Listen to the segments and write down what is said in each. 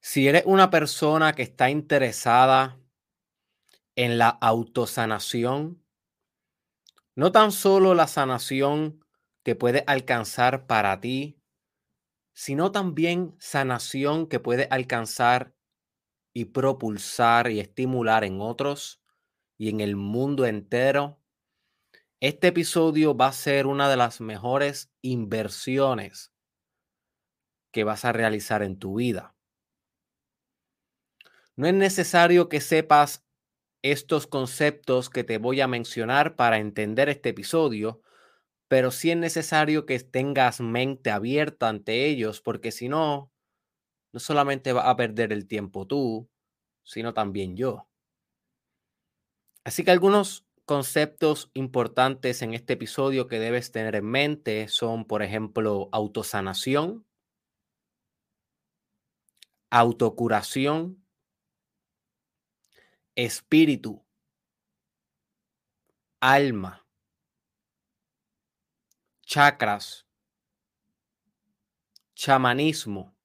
Si eres una persona que está interesada en la autosanación, no tan solo la sanación que puede alcanzar para ti, sino también sanación que puede alcanzar y propulsar y estimular en otros y en el mundo entero, este episodio va a ser una de las mejores inversiones que vas a realizar en tu vida. No es necesario que sepas estos conceptos que te voy a mencionar para entender este episodio, pero sí es necesario que tengas mente abierta ante ellos, porque si no, no solamente vas a perder el tiempo tú, sino también yo. Así que algunos conceptos importantes en este episodio que debes tener en mente son, por ejemplo, autosanación, autocuración, espíritu, alma, chakras, chamanismo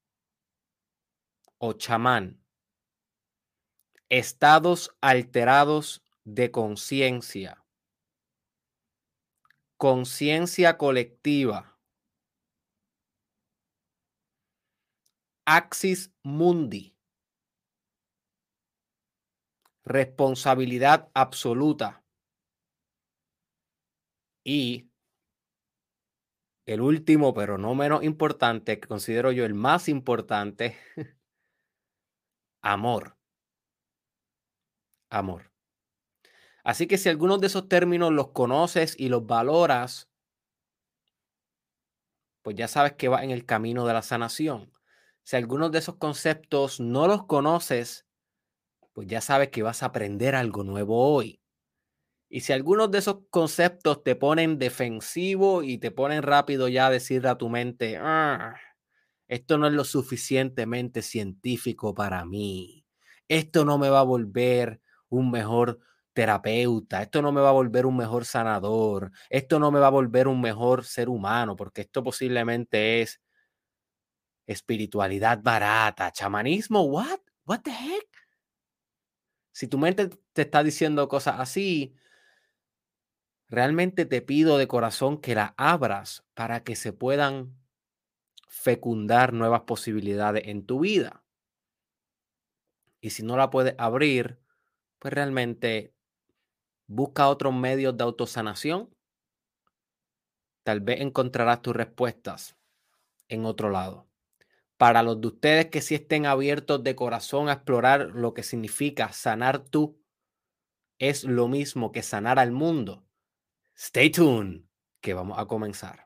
o chamán, estados alterados de conciencia, conciencia colectiva, axis mundi, responsabilidad absoluta. Y el último, pero no menos importante, que considero yo el más importante, amor. Amor. Así que si algunos de esos términos los conoces y los valoras, pues ya sabes que va en el camino de la sanación. Si algunos de esos conceptos no los conoces, pues ya sabes que vas a aprender algo nuevo hoy. Y si algunos de esos conceptos te ponen defensivo y te ponen rápido ya a a tu mente, ah, esto no es lo suficientemente científico para mí, esto no me va a volver un mejor terapeuta, esto no me va a volver un mejor sanador, esto no me va a volver un mejor ser humano, porque esto posiblemente es espiritualidad barata, chamanismo, what? What the heck? Si tu mente te está diciendo cosas así, realmente te pido de corazón que la abras para que se puedan fecundar nuevas posibilidades en tu vida. Y si no la puedes abrir, pues realmente busca otros medios de autosanación. Tal vez encontrarás tus respuestas en otro lado para los de ustedes que sí estén abiertos de corazón a explorar lo que significa sanar tú, es lo mismo que sanar al mundo. Stay tuned, que vamos a comenzar.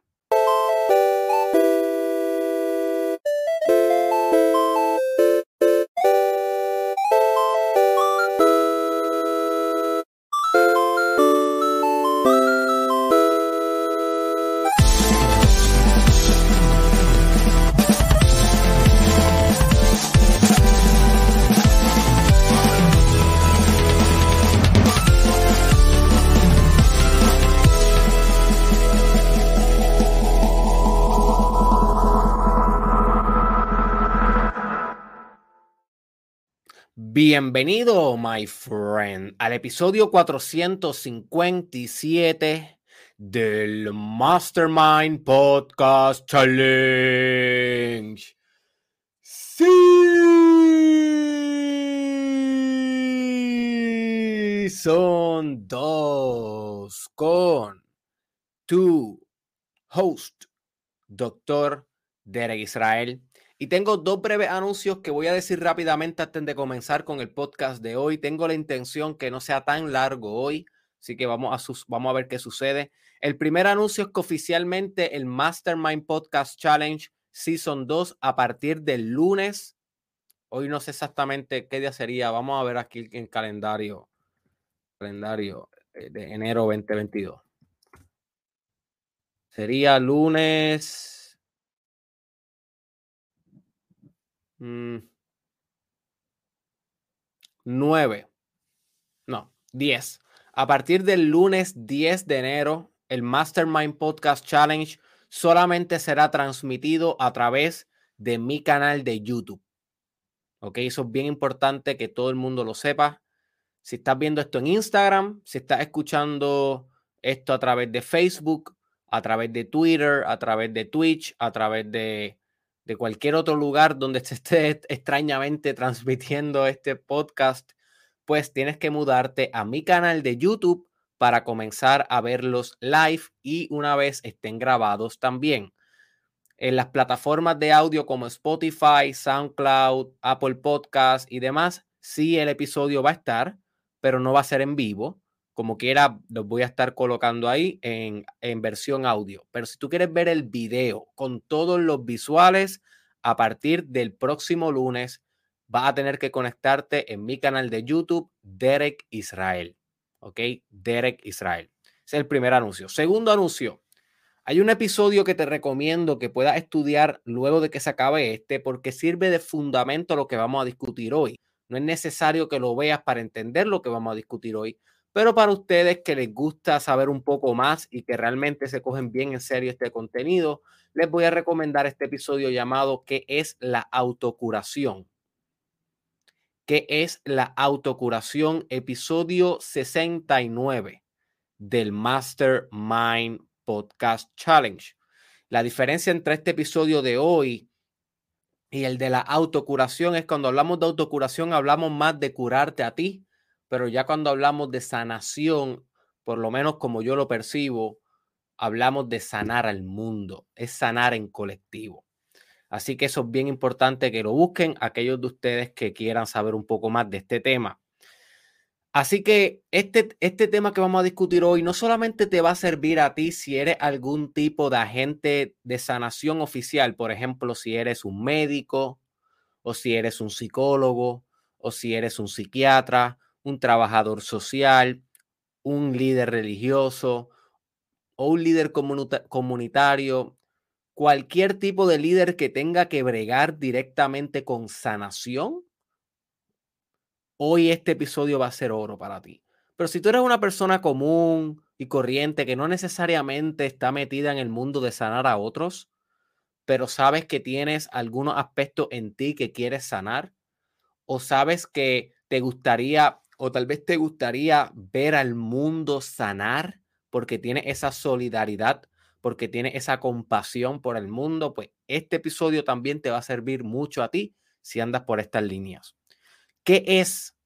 Bienvenido, my friend, al episodio 457 del Mastermind Podcast Challenge. Son dos con tu host, Doctor Derek Israel. Y tengo dos breves anuncios que voy a decir rápidamente antes de comenzar con el podcast de hoy. Tengo la intención que no sea tan largo hoy, así que vamos a, vamos a ver qué sucede. El primer anuncio es que oficialmente el Mastermind Podcast Challenge Season 2 a partir del lunes. Hoy no sé exactamente qué día sería. Vamos a ver aquí en calendario. Calendario eh, de enero 2022. Sería lunes 9. Mm. No, 10. A partir del lunes 10 de enero, el Mastermind Podcast Challenge solamente será transmitido a través de mi canal de YouTube. ¿Ok? Eso es bien importante que todo el mundo lo sepa. Si estás viendo esto en Instagram, si estás escuchando esto a través de Facebook, a través de Twitter, a través de Twitch, a través de, de cualquier otro lugar donde se esté extrañamente transmitiendo este podcast, pues tienes que mudarte a mi canal de YouTube para comenzar a verlos live y una vez estén grabados también. En las plataformas de audio como Spotify, SoundCloud, Apple Podcast y demás, sí el episodio va a estar, pero no va a ser en vivo. Como quiera, los voy a estar colocando ahí en, en versión audio. Pero si tú quieres ver el video con todos los visuales, a partir del próximo lunes, vas a tener que conectarte en mi canal de YouTube, Derek Israel. ¿Ok? Derek Israel. Ese es el primer anuncio. Segundo anuncio. Hay un episodio que te recomiendo que puedas estudiar luego de que se acabe este porque sirve de fundamento a lo que vamos a discutir hoy. No es necesario que lo veas para entender lo que vamos a discutir hoy, pero para ustedes que les gusta saber un poco más y que realmente se cogen bien en serio este contenido, les voy a recomendar este episodio llamado ¿Qué es la autocuración? ¿Qué es la autocuración? Episodio 69 del Mastermind Podcast Challenge. La diferencia entre este episodio de hoy y el de la autocuración es cuando hablamos de autocuración hablamos más de curarte a ti pero ya cuando hablamos de sanación, por lo menos como yo lo percibo, hablamos de sanar al mundo, es sanar en colectivo. Así que eso es bien importante que lo busquen aquellos de ustedes que quieran saber un poco más de este tema. Así que este, este tema que vamos a discutir hoy no solamente te va a servir a ti si eres algún tipo de agente de sanación oficial, por ejemplo, si eres un médico o si eres un psicólogo o si eres un psiquiatra un trabajador social, un líder religioso o un líder comunitario, cualquier tipo de líder que tenga que bregar directamente con sanación, hoy este episodio va a ser oro para ti. Pero si tú eres una persona común y corriente que no necesariamente está metida en el mundo de sanar a otros, pero sabes que tienes algunos aspectos en ti que quieres sanar, o sabes que te gustaría o tal vez te gustaría ver al mundo sanar porque tiene esa solidaridad, porque tiene esa compasión por el mundo, pues este episodio también te va a servir mucho a ti si andas por estas líneas. ¿Qué es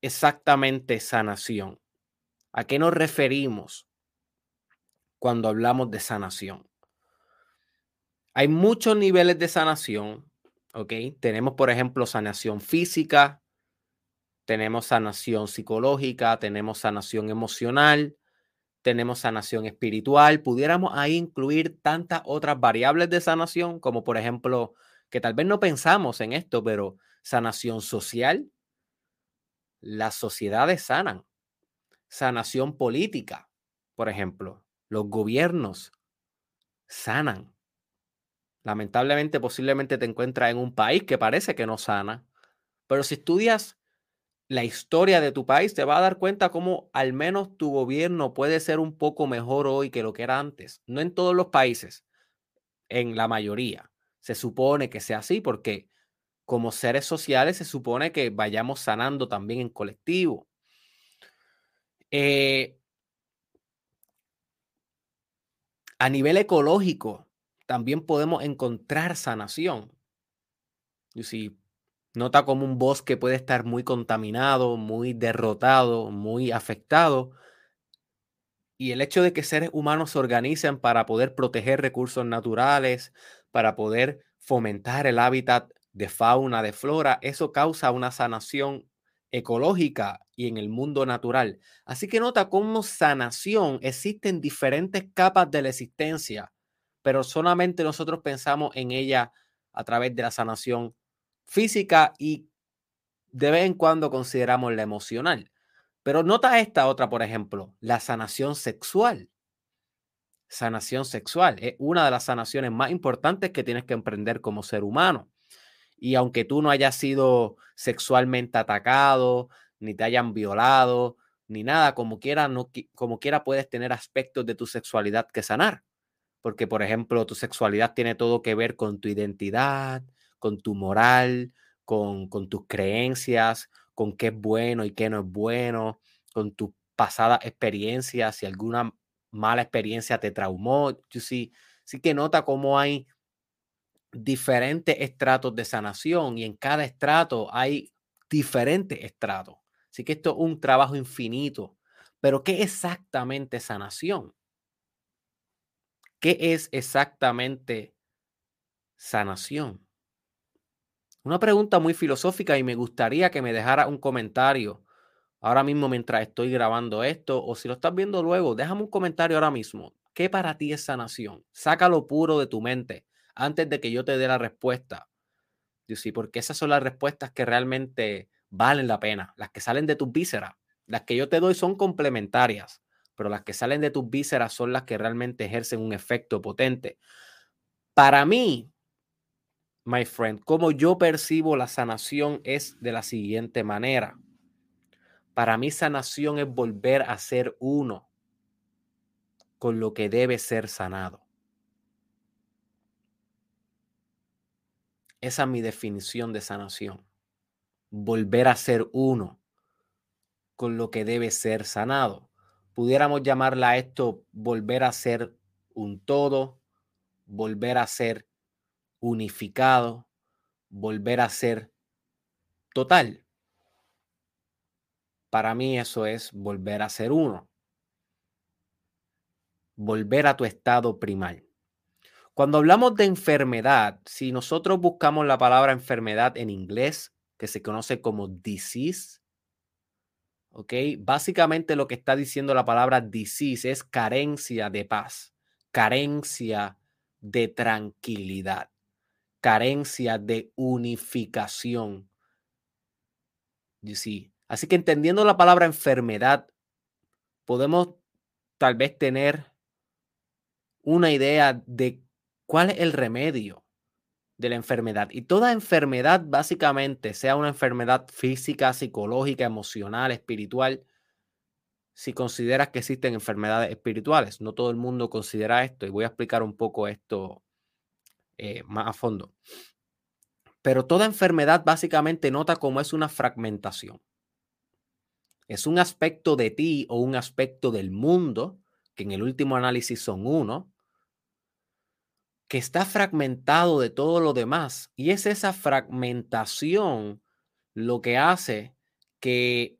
exactamente sanación? ¿A qué nos referimos cuando hablamos de sanación? Hay muchos niveles de sanación, ¿ok? Tenemos, por ejemplo, sanación física, tenemos sanación psicológica, tenemos sanación emocional, tenemos sanación espiritual. Pudiéramos ahí incluir tantas otras variables de sanación, como por ejemplo, que tal vez no pensamos en esto, pero sanación social. Las sociedades sanan. Sanación política, por ejemplo. Los gobiernos sanan. Lamentablemente, posiblemente te encuentras en un país que parece que no sana, pero si estudias la historia de tu país, te va a dar cuenta cómo al menos tu gobierno puede ser un poco mejor hoy que lo que era antes. No en todos los países, en la mayoría. Se supone que sea así porque como seres sociales se supone que vayamos sanando también en colectivo. Eh, a nivel ecológico, también podemos encontrar sanación. Y si Nota como un bosque puede estar muy contaminado, muy derrotado, muy afectado. Y el hecho de que seres humanos se organicen para poder proteger recursos naturales, para poder fomentar el hábitat de fauna, de flora, eso causa una sanación ecológica y en el mundo natural. Así que nota cómo sanación existen diferentes capas de la existencia, pero solamente nosotros pensamos en ella a través de la sanación física y de vez en cuando consideramos la emocional. Pero nota esta otra, por ejemplo, la sanación sexual. Sanación sexual es una de las sanaciones más importantes que tienes que emprender como ser humano. Y aunque tú no hayas sido sexualmente atacado, ni te hayan violado, ni nada, como quiera, no, como quiera puedes tener aspectos de tu sexualidad que sanar. Porque, por ejemplo, tu sexualidad tiene todo que ver con tu identidad, con tu moral, con, con tus creencias, con qué es bueno y qué no es bueno, con tus pasadas experiencias, si alguna mala experiencia te traumó. sí, sí que nota cómo hay diferentes estratos de sanación y en cada estrato hay diferentes estratos. Así que esto es un trabajo infinito. Pero ¿qué exactamente sanación? ¿Qué es exactamente sanación? Una pregunta muy filosófica y me gustaría que me dejara un comentario ahora mismo mientras estoy grabando esto o si lo estás viendo luego, déjame un comentario ahora mismo. ¿Qué para ti es sanación? Sácalo puro de tu mente antes de que yo te dé la respuesta. Sí, porque esas son las respuestas que realmente valen la pena, las que salen de tus vísceras. Las que yo te doy son complementarias, pero las que salen de tus vísceras son las que realmente ejercen un efecto potente. Para mí, my friend, como yo percibo la sanación es de la siguiente manera. Para mí sanación es volver a ser uno con lo que debe ser sanado. Esa es mi definición de sanación. Volver a ser uno con lo que debe ser sanado. Pudiéramos llamarla esto volver a ser un todo, volver a ser unificado, volver a ser total. Para mí eso es volver a ser uno. Volver a tu estado primal. Cuando hablamos de enfermedad, si nosotros buscamos la palabra enfermedad en inglés, que se conoce como disease, ¿ok? Básicamente lo que está diciendo la palabra disease es carencia de paz, carencia de tranquilidad, carencia de unificación. You? Así que entendiendo la palabra enfermedad, podemos tal vez tener una idea de cuál es el remedio de la enfermedad. Y toda enfermedad, básicamente, sea una enfermedad física, psicológica, emocional, espiritual, si consideras que existen enfermedades espirituales. No todo el mundo considera esto y voy a explicar un poco esto eh, más a fondo. Pero toda enfermedad básicamente nota cómo es una fragmentación es un aspecto de ti o un aspecto del mundo, que en el último análisis son uno, que está fragmentado de todo lo demás. Y es esa fragmentación lo que hace que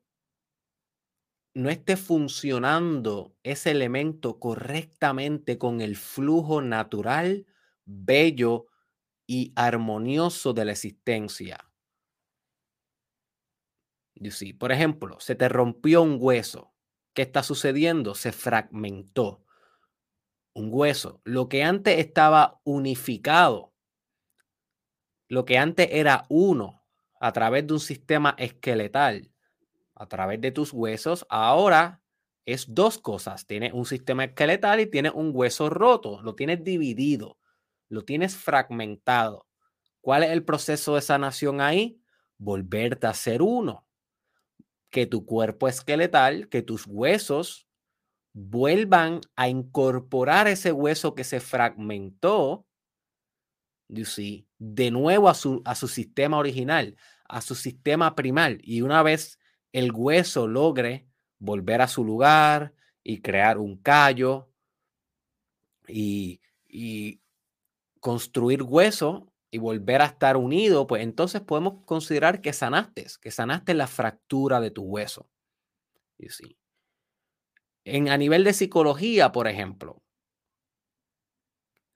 no esté funcionando ese elemento correctamente con el flujo natural, bello y armonioso de la existencia. Por ejemplo, se te rompió un hueso. ¿Qué está sucediendo? Se fragmentó un hueso. Lo que antes estaba unificado, lo que antes era uno a través de un sistema esqueletal, a través de tus huesos, ahora es dos cosas. Tienes un sistema esqueletal y tienes un hueso roto. Lo tienes dividido, lo tienes fragmentado. ¿Cuál es el proceso de sanación ahí? Volverte a ser uno que tu cuerpo esqueletal, que tus huesos vuelvan a incorporar ese hueso que se fragmentó, de nuevo a su, a su sistema original, a su sistema primal. Y una vez el hueso logre volver a su lugar y crear un callo y, y construir hueso, y volver a estar unido, pues entonces podemos considerar que sanaste, que sanaste la fractura de tu hueso. Y sí. En, a nivel de psicología, por ejemplo,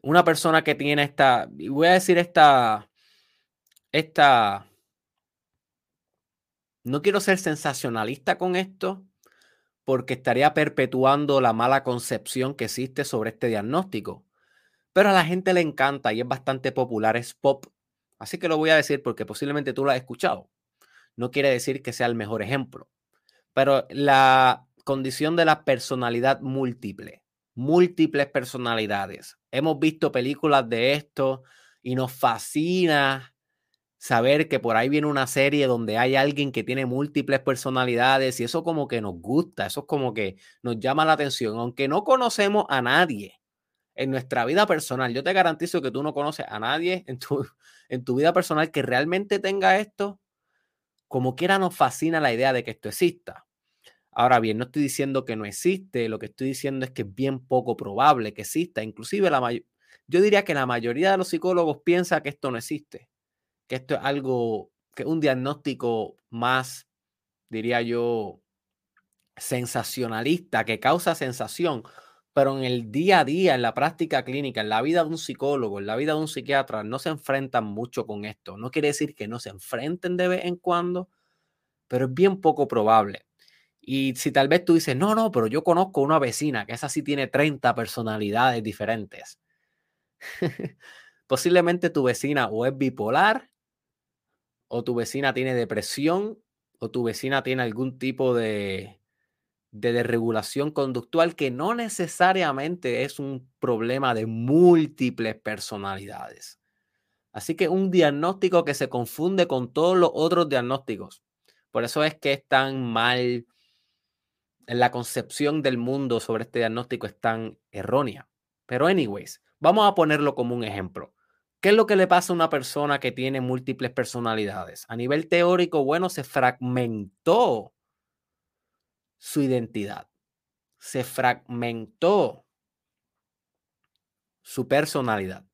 una persona que tiene esta, voy a decir esta, esta, no quiero ser sensacionalista con esto, porque estaría perpetuando la mala concepción que existe sobre este diagnóstico pero a la gente le encanta y es bastante popular, es pop. Así que lo voy a decir porque posiblemente tú lo has escuchado. No quiere decir que sea el mejor ejemplo, pero la condición de la personalidad múltiple, múltiples personalidades. Hemos visto películas de esto y nos fascina saber que por ahí viene una serie donde hay alguien que tiene múltiples personalidades y eso como que nos gusta, eso es como que nos llama la atención, aunque no conocemos a nadie en nuestra vida personal. Yo te garantizo que tú no conoces a nadie en tu, en tu vida personal que realmente tenga esto. Como quiera nos fascina la idea de que esto exista. Ahora bien, no estoy diciendo que no existe, lo que estoy diciendo es que es bien poco probable que exista. Inclusive la yo diría que la mayoría de los psicólogos piensa que esto no existe, que esto es algo, que es un diagnóstico más, diría yo, sensacionalista, que causa sensación, pero en el día a día, en la práctica clínica, en la vida de un psicólogo, en la vida de un psiquiatra, no se enfrentan mucho con esto. No quiere decir que no se enfrenten de vez en cuando, pero es bien poco probable. Y si tal vez tú dices, no, no, pero yo conozco una vecina que esa sí tiene 30 personalidades diferentes. Posiblemente tu vecina o es bipolar, o tu vecina tiene depresión, o tu vecina tiene algún tipo de, de desregulación conductual que no necesariamente es un problema de múltiples personalidades. Así que un diagnóstico que se confunde con todos los otros diagnósticos. Por eso es que es tan mal la concepción del mundo sobre este diagnóstico es tan errónea. Pero anyways, vamos a ponerlo como un ejemplo. ¿Qué es lo que le pasa a una persona que tiene múltiples personalidades? A nivel teórico, bueno, se fragmentó su identidad. Se fragmentó su personalidad.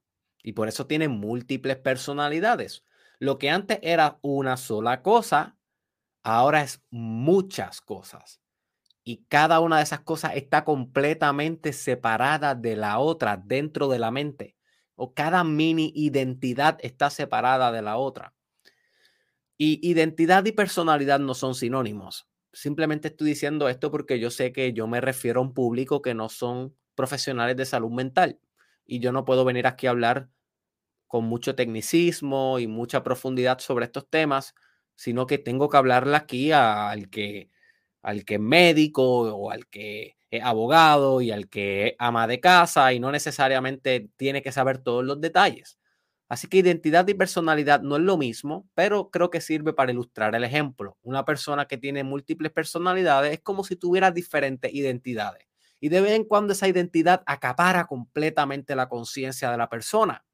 Y por eso tiene múltiples personalidades. Lo que antes era una sola cosa, ahora es muchas cosas y cada una de esas cosas está completamente separada de la otra dentro de la mente. O cada mini identidad está separada de la otra. Y identidad y personalidad no son sinónimos. Simplemente estoy diciendo esto porque yo sé que yo me refiero a un público que no son profesionales de salud mental. Y yo no puedo venir aquí a hablar con mucho tecnicismo y mucha profundidad sobre estos temas, sino que tengo que hablarle aquí al que al que es médico o al que es abogado y al que ama de casa y no necesariamente tiene que saber todos los detalles. Así que identidad y personalidad no es lo mismo, pero creo que sirve para ilustrar el ejemplo. Una persona que tiene múltiples personalidades es como si tuviera diferentes identidades. Y de vez en cuando esa identidad acapara completamente la conciencia de la persona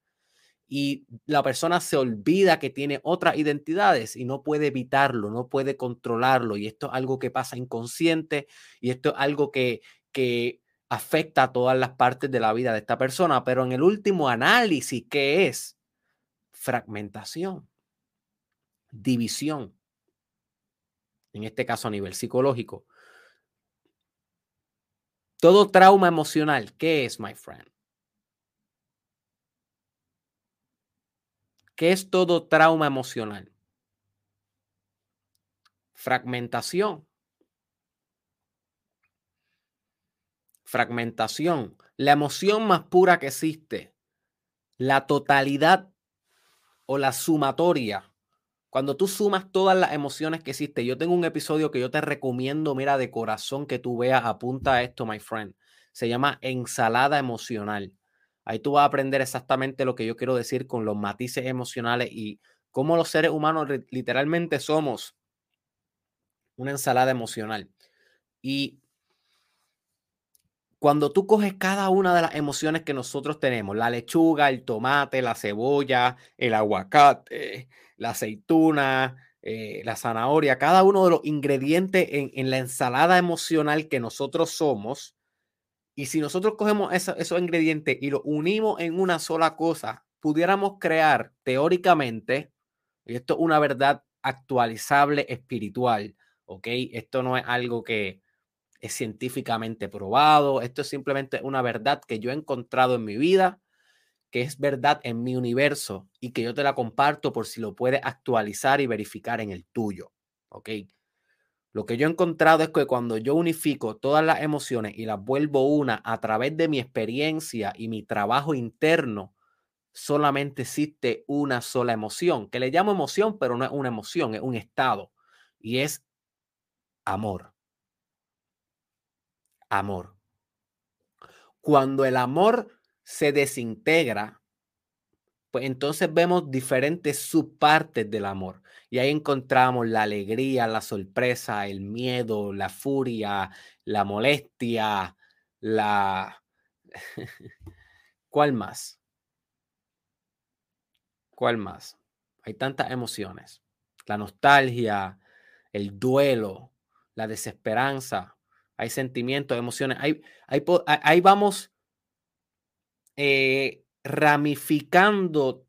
y la persona se olvida que tiene otras identidades y no puede evitarlo, no puede controlarlo. Y esto es algo que pasa inconsciente y esto es algo que, que afecta a todas las partes de la vida de esta persona. Pero en el último análisis, ¿qué es? Fragmentación, división. En este caso a nivel psicológico. Todo trauma emocional, ¿qué es, my friend? ¿Qué es todo trauma emocional? Fragmentación. Fragmentación. La emoción más pura que existe. La totalidad o la sumatoria. Cuando tú sumas todas las emociones que existen. Yo tengo un episodio que yo te recomiendo, mira, de corazón que tú veas. Apunta a esto, my friend. Se llama ensalada emocional. Ahí tú vas a aprender exactamente lo que yo quiero decir con los matices emocionales y cómo los seres humanos literalmente somos una ensalada emocional. Y cuando tú coges cada una de las emociones que nosotros tenemos, la lechuga, el tomate, la cebolla, el aguacate, la aceituna, eh, la zanahoria, cada uno de los ingredientes en, en, la ensalada emocional que nosotros somos, y si nosotros cogemos esos ingredientes y los unimos en una sola cosa, pudiéramos crear teóricamente, y esto es una verdad actualizable espiritual, ¿ok? Esto no es algo que es científicamente probado, esto es simplemente una verdad que yo he encontrado en mi vida, que es verdad en mi universo y que yo te la comparto por si lo puedes actualizar y verificar en el tuyo, ¿ok? Lo que yo he encontrado es que cuando yo unifico todas las emociones y las vuelvo una a través de mi experiencia y mi trabajo interno, solamente existe una sola emoción, que le llamo emoción, pero no es una emoción, es un estado. Y es amor. Amor. Cuando el amor se desintegra, pues entonces vemos diferentes subpartes del amor. Y ahí encontramos la alegría, la sorpresa, el miedo, la furia, la molestia, la, ¿Cuál más? ¿Cuál más? Hay tantas emociones. La nostalgia, el duelo, la desesperanza. Hay sentimientos, emociones. Ahí, vamos eh, ramificando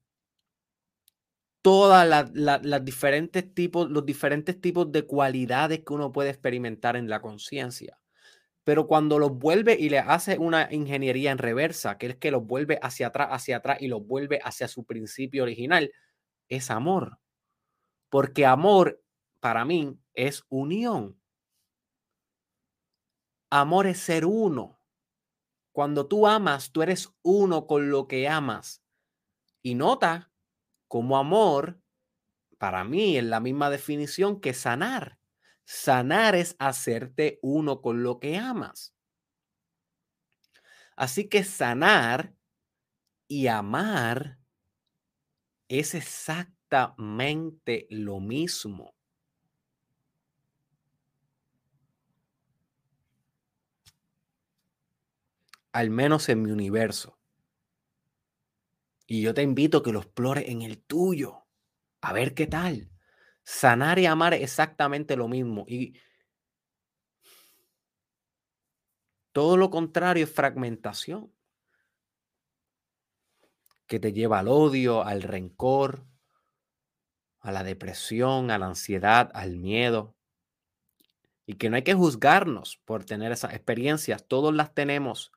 todas las diferentes tipos, los diferentes tipos de cualidades que uno puede experimentar en la conciencia. Pero cuando los vuelve y le hace una ingeniería en reversa, que es que los vuelve hacia atrás, hacia atrás y los vuelve hacia su principio original, es amor. Porque amor, para mí, es unión. Amor es ser uno. Cuando tú amas, tú eres uno con lo que amas. Y nota como amor, para mí, es la misma definición que sanar. Sanar es hacerte uno con lo que amas. Así que sanar y amar es exactamente lo mismo. Al menos en mi universo. Y yo te invito a que lo explores en el tuyo. A ver qué tal. Sanar y amar exactamente lo mismo. Y todo lo contrario es fragmentación, que te lleva al odio, al rencor, a la depresión, a la ansiedad, al miedo. Y que no hay que juzgarnos por tener esas experiencias, todos las tenemos.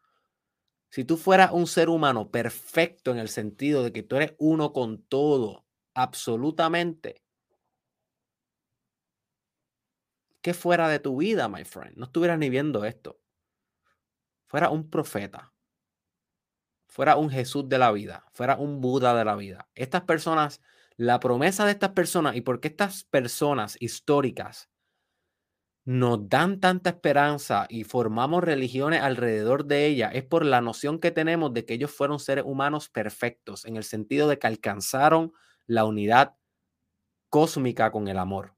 Si tú fueras un ser humano perfecto en el sentido de que tú eres uno con todo, absolutamente, que fuera de tu vida, my friend, no estuvieras ni viendo esto. Fuera un profeta, fuera un Jesús de la vida, fuera un Buda de la vida. Estas personas, la promesa de estas personas y porque estas personas históricas nos dan tanta esperanza y formamos religiones alrededor de ella es por la noción que tenemos de que ellos fueron seres humanos perfectos, en el sentido de que alcanzaron la unidad cósmica con el amor.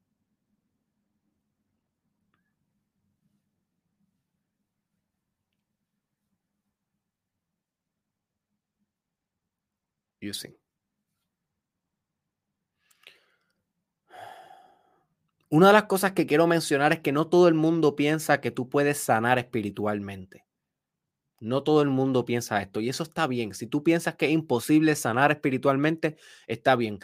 Una de las cosas que quiero mencionar es que no todo el mundo piensa que tú puedes sanar espiritualmente. No todo el mundo piensa esto y eso está bien. Si tú piensas que es imposible sanar espiritualmente, está bien.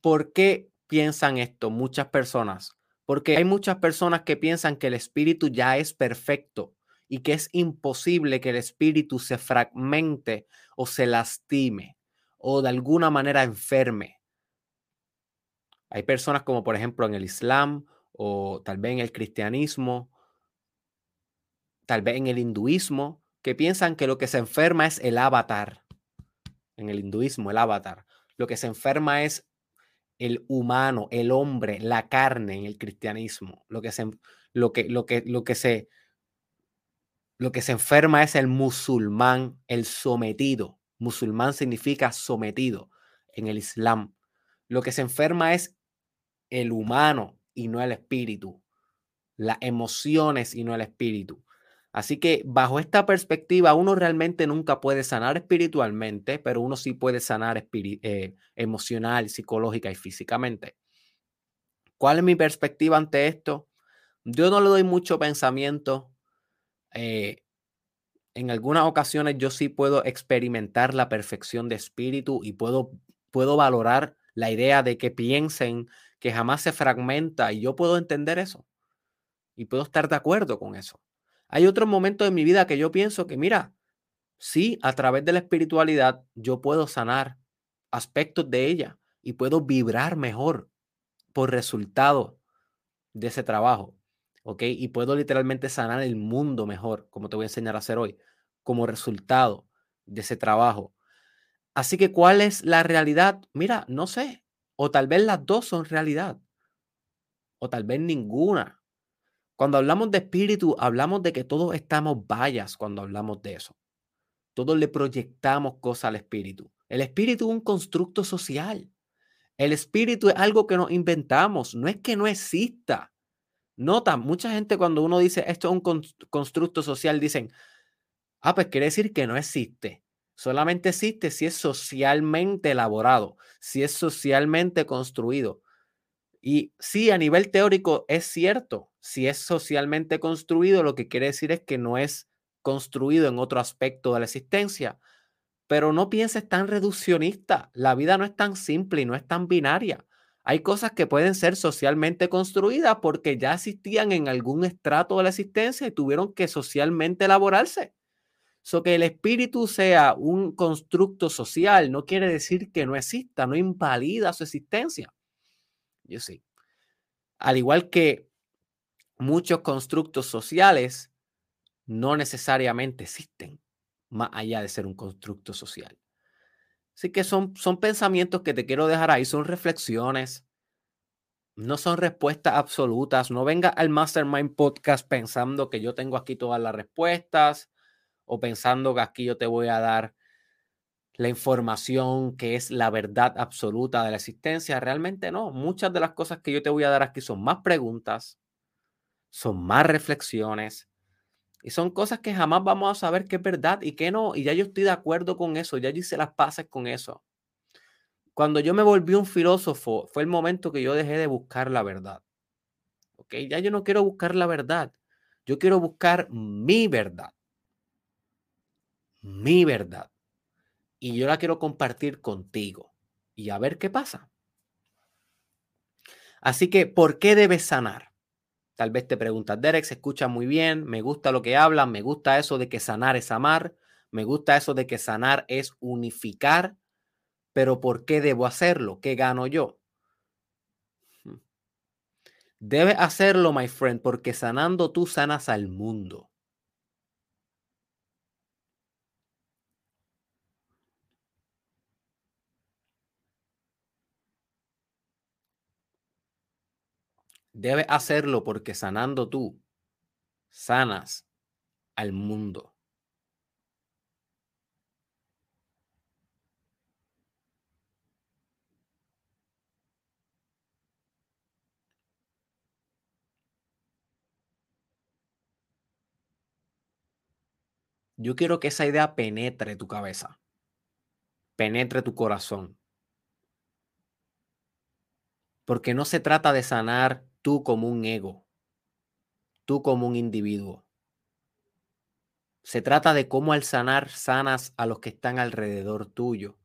¿Por qué piensan esto muchas personas? Porque hay muchas personas que piensan que el espíritu ya es perfecto y que es imposible que el espíritu se fragmente o se lastime o de alguna manera enferme. Hay personas como por ejemplo en el Islam o tal vez en el cristianismo, tal vez en el hinduismo, que piensan que lo que se enferma es el avatar. En el hinduismo, el avatar. Lo que se enferma es el humano, el hombre, la carne en el cristianismo. Lo que se, lo que, lo que, lo que se, lo que se enferma es el musulmán, el sometido. Musulmán significa sometido en el Islam. Lo que se enferma es el humano y no el espíritu. Las emociones y no el espíritu. Así que bajo esta perspectiva, uno realmente nunca puede sanar espiritualmente, pero uno sí puede sanar eh, emocional, psicológica y físicamente. ¿Cuál es mi perspectiva ante esto? Yo no le doy mucho pensamiento. Eh, en algunas ocasiones yo sí puedo experimentar la perfección de espíritu y puedo, puedo valorar la idea de que piensen que jamás se fragmenta y yo puedo entender eso y puedo estar de acuerdo con eso. Hay otros momentos en mi vida que yo pienso que, mira, sí, a través de la espiritualidad yo puedo sanar aspectos de ella y puedo vibrar mejor por resultado de ese trabajo. ¿ok? Y puedo literalmente sanar el mundo mejor, como te voy a enseñar a hacer hoy, como resultado de ese trabajo. Así que, ¿cuál es la realidad? Mira, no sé. O tal vez las dos son realidad. O tal vez ninguna. Cuando hablamos de espíritu, hablamos de que todos estamos vallas cuando hablamos de eso. Todos le proyectamos cosas al espíritu. El espíritu es un constructo social. El espíritu es algo que nos inventamos. No es que no exista. Nota, mucha gente cuando uno dice esto es un constructo social, dicen, ah, pues quiere decir que no existe. Solamente existe si es socialmente elaborado, si es socialmente construido. Y sí, a nivel teórico es cierto, si es socialmente construido, lo que quiere decir es que no es construido en otro aspecto de la existencia. Pero no pienses tan reduccionista. La vida no es tan simple y no es tan binaria. Hay cosas que pueden ser socialmente construidas porque ya existían en algún estrato de la existencia y tuvieron que socialmente elaborarse. So que el espíritu sea un constructo social no quiere decir que no exista, no invalida su existencia. Yo sí. Al igual que muchos constructos sociales no necesariamente existen más allá de ser un constructo social. Así que son, son pensamientos que te quiero dejar ahí, son reflexiones, no son respuestas absolutas. No venga al Mastermind Podcast pensando que yo tengo aquí todas las respuestas o pensando que aquí yo te voy a dar la información que es la verdad absoluta de la existencia. Realmente no. Muchas de las cosas que yo te voy a dar aquí son más preguntas, son más reflexiones y son cosas que jamás vamos a saber qué es verdad y qué no. Y ya yo estoy de acuerdo con eso, ya yo hice las pases con eso. Cuando yo me volví un filósofo, fue el momento que yo dejé de buscar la verdad. ¿Ok? Ya yo no quiero buscar la verdad. Yo quiero buscar mi verdad mi verdad. Y yo la quiero compartir contigo y a ver qué pasa. Así que, ¿por qué debes sanar? Tal vez te preguntas, Derek, se escucha muy bien, me gusta lo que hablan, me gusta eso de que sanar es amar, me gusta eso de que sanar es unificar, pero ¿por qué debo hacerlo? ¿Qué gano yo? Debes hacerlo, my friend, porque sanando tú sanas al mundo. Debes hacerlo porque sanando tú, sanas al mundo. Yo quiero que esa idea penetre tu cabeza, penetre tu corazón. Porque no se trata de sanar tú como un ego, tú como un individuo. Se trata de cómo al sanar sanas a los que están alrededor tuyo,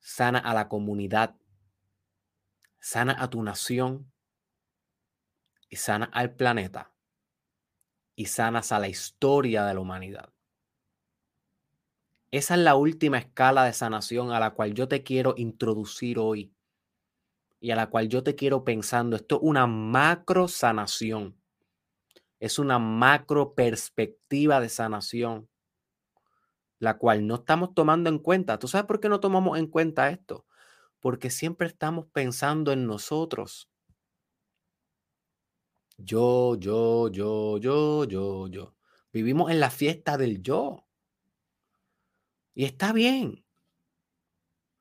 sana a la comunidad, sana a tu nación. Y sana al planeta. Y sanas a la historia de la humanidad. Esa es la última escala de sanación a la cual yo te quiero introducir hoy y a la cual yo te quiero pensando. Esto es una macro sanación. Es una macro perspectiva de sanación, la cual no estamos tomando en cuenta. ¿Tú sabes por qué no tomamos en cuenta esto? Porque siempre estamos pensando en nosotros. Yo, yo, yo, yo, yo, yo. Vivimos en la fiesta del yo. Y está bien.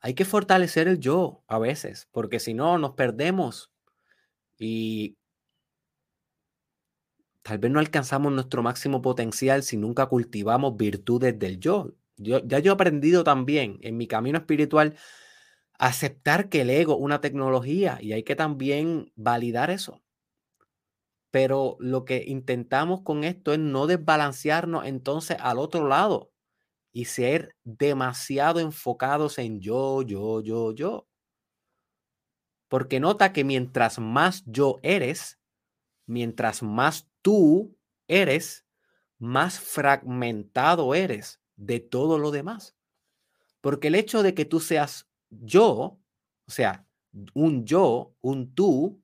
Hay que fortalecer el yo a veces, porque si no nos perdemos y tal vez no alcanzamos nuestro máximo potencial si nunca cultivamos virtudes del yo. yo ya yo he aprendido también en mi camino espiritual aceptar que el ego es una tecnología y hay que también validar eso. Pero lo que intentamos con esto es no desbalancearnos entonces al otro lado y ser demasiado enfocados en yo, yo, yo, yo. Porque nota que mientras más yo eres, mientras más tú eres, más fragmentado eres de todo lo demás. Porque el hecho de que tú seas yo, o sea, un yo, un tú,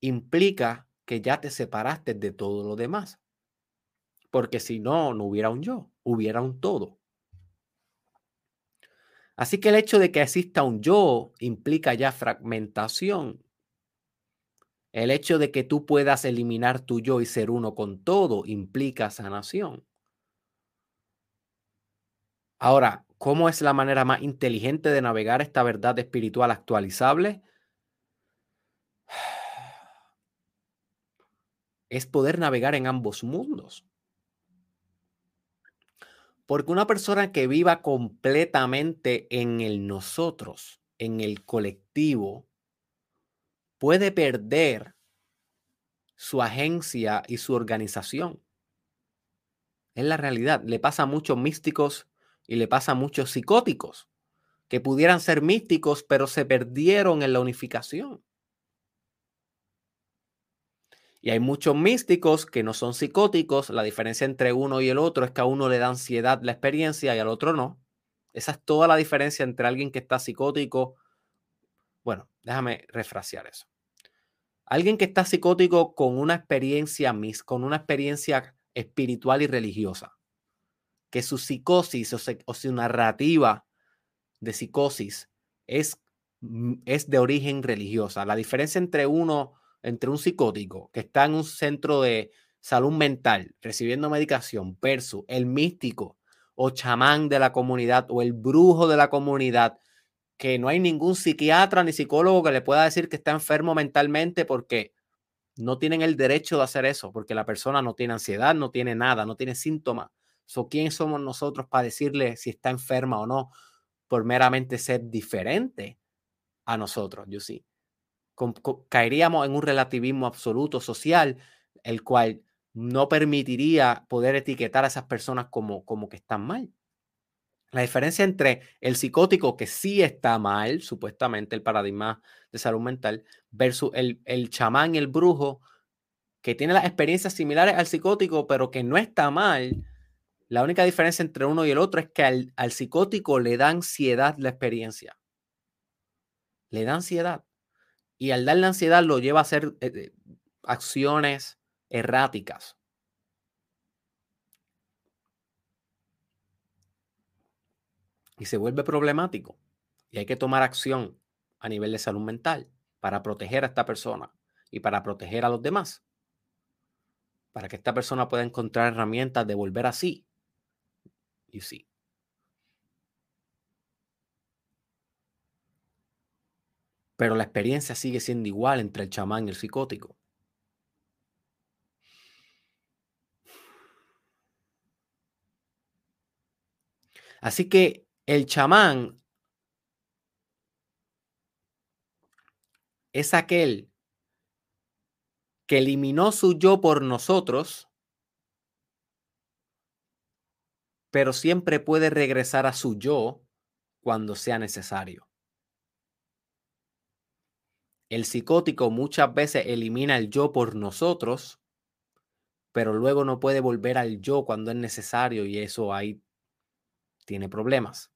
implica que ya te separaste de todo lo demás. Porque si no, no hubiera un yo hubiera un todo. Así que el hecho de que exista un yo implica ya fragmentación. El hecho de que tú puedas eliminar tu yo y ser uno con todo implica sanación. Ahora, ¿cómo es la manera más inteligente de navegar esta verdad espiritual actualizable? Es poder navegar en ambos mundos. Porque una persona que viva completamente en el nosotros, en el colectivo, puede perder su agencia y su organización. Es la realidad. Le pasa a muchos místicos y le pasa a muchos psicóticos que pudieran ser místicos, pero se perdieron en la unificación. Y hay muchos místicos que no son psicóticos. La diferencia entre uno y el otro es que a uno le da ansiedad la experiencia y al otro no. Esa es toda la diferencia entre alguien que está psicótico. Bueno, déjame refrasear eso. Alguien que está psicótico con una experiencia mis, con una experiencia espiritual y religiosa, que su psicosis o, su narrativa de psicosis es, mm, es de origen religiosa. La diferencia entre uno entre un psicótico que está en un centro de salud mental recibiendo medicación versus el místico o chamán de la comunidad o el brujo de la comunidad, que no hay ningún psiquiatra ni psicólogo que le pueda decir que está enfermo mentalmente porque no tienen el derecho de hacer eso, porque la persona no tiene ansiedad, no tiene nada, no tiene síntomas. So, ¿Quién somos nosotros para decirle si está enferma o no por meramente ser diferente a nosotros? Yo sí caeríamos en un relativismo absoluto social, el cual no permitiría poder etiquetar a esas personas como, como que están mal. La diferencia entre el psicótico que sí está mal, supuestamente el paradigma de salud mental, versus el, el chamán el brujo que tiene las experiencias similares al psicótico, pero que no está mal. La única diferencia entre uno y el otro es que al, al psicótico le da ansiedad la experiencia. Le da ansiedad. Y al darle ansiedad lo lleva a hacer eh, eh, acciones erráticas. Y se vuelve problemático. Y hay que tomar acción a nivel de salud mental para proteger a esta persona y para proteger a los demás. Para que esta persona pueda encontrar herramientas de volver así. Y sí. Pero la experiencia sigue siendo igual entre el chamán y el psicótico. Así que el chamán es aquel que eliminó su yo por nosotros, pero siempre puede regresar a su yo cuando sea necesario. El psicótico muchas veces elimina el yo por nosotros, pero luego no puede volver al yo cuando es necesario y eso ahí tiene problemas.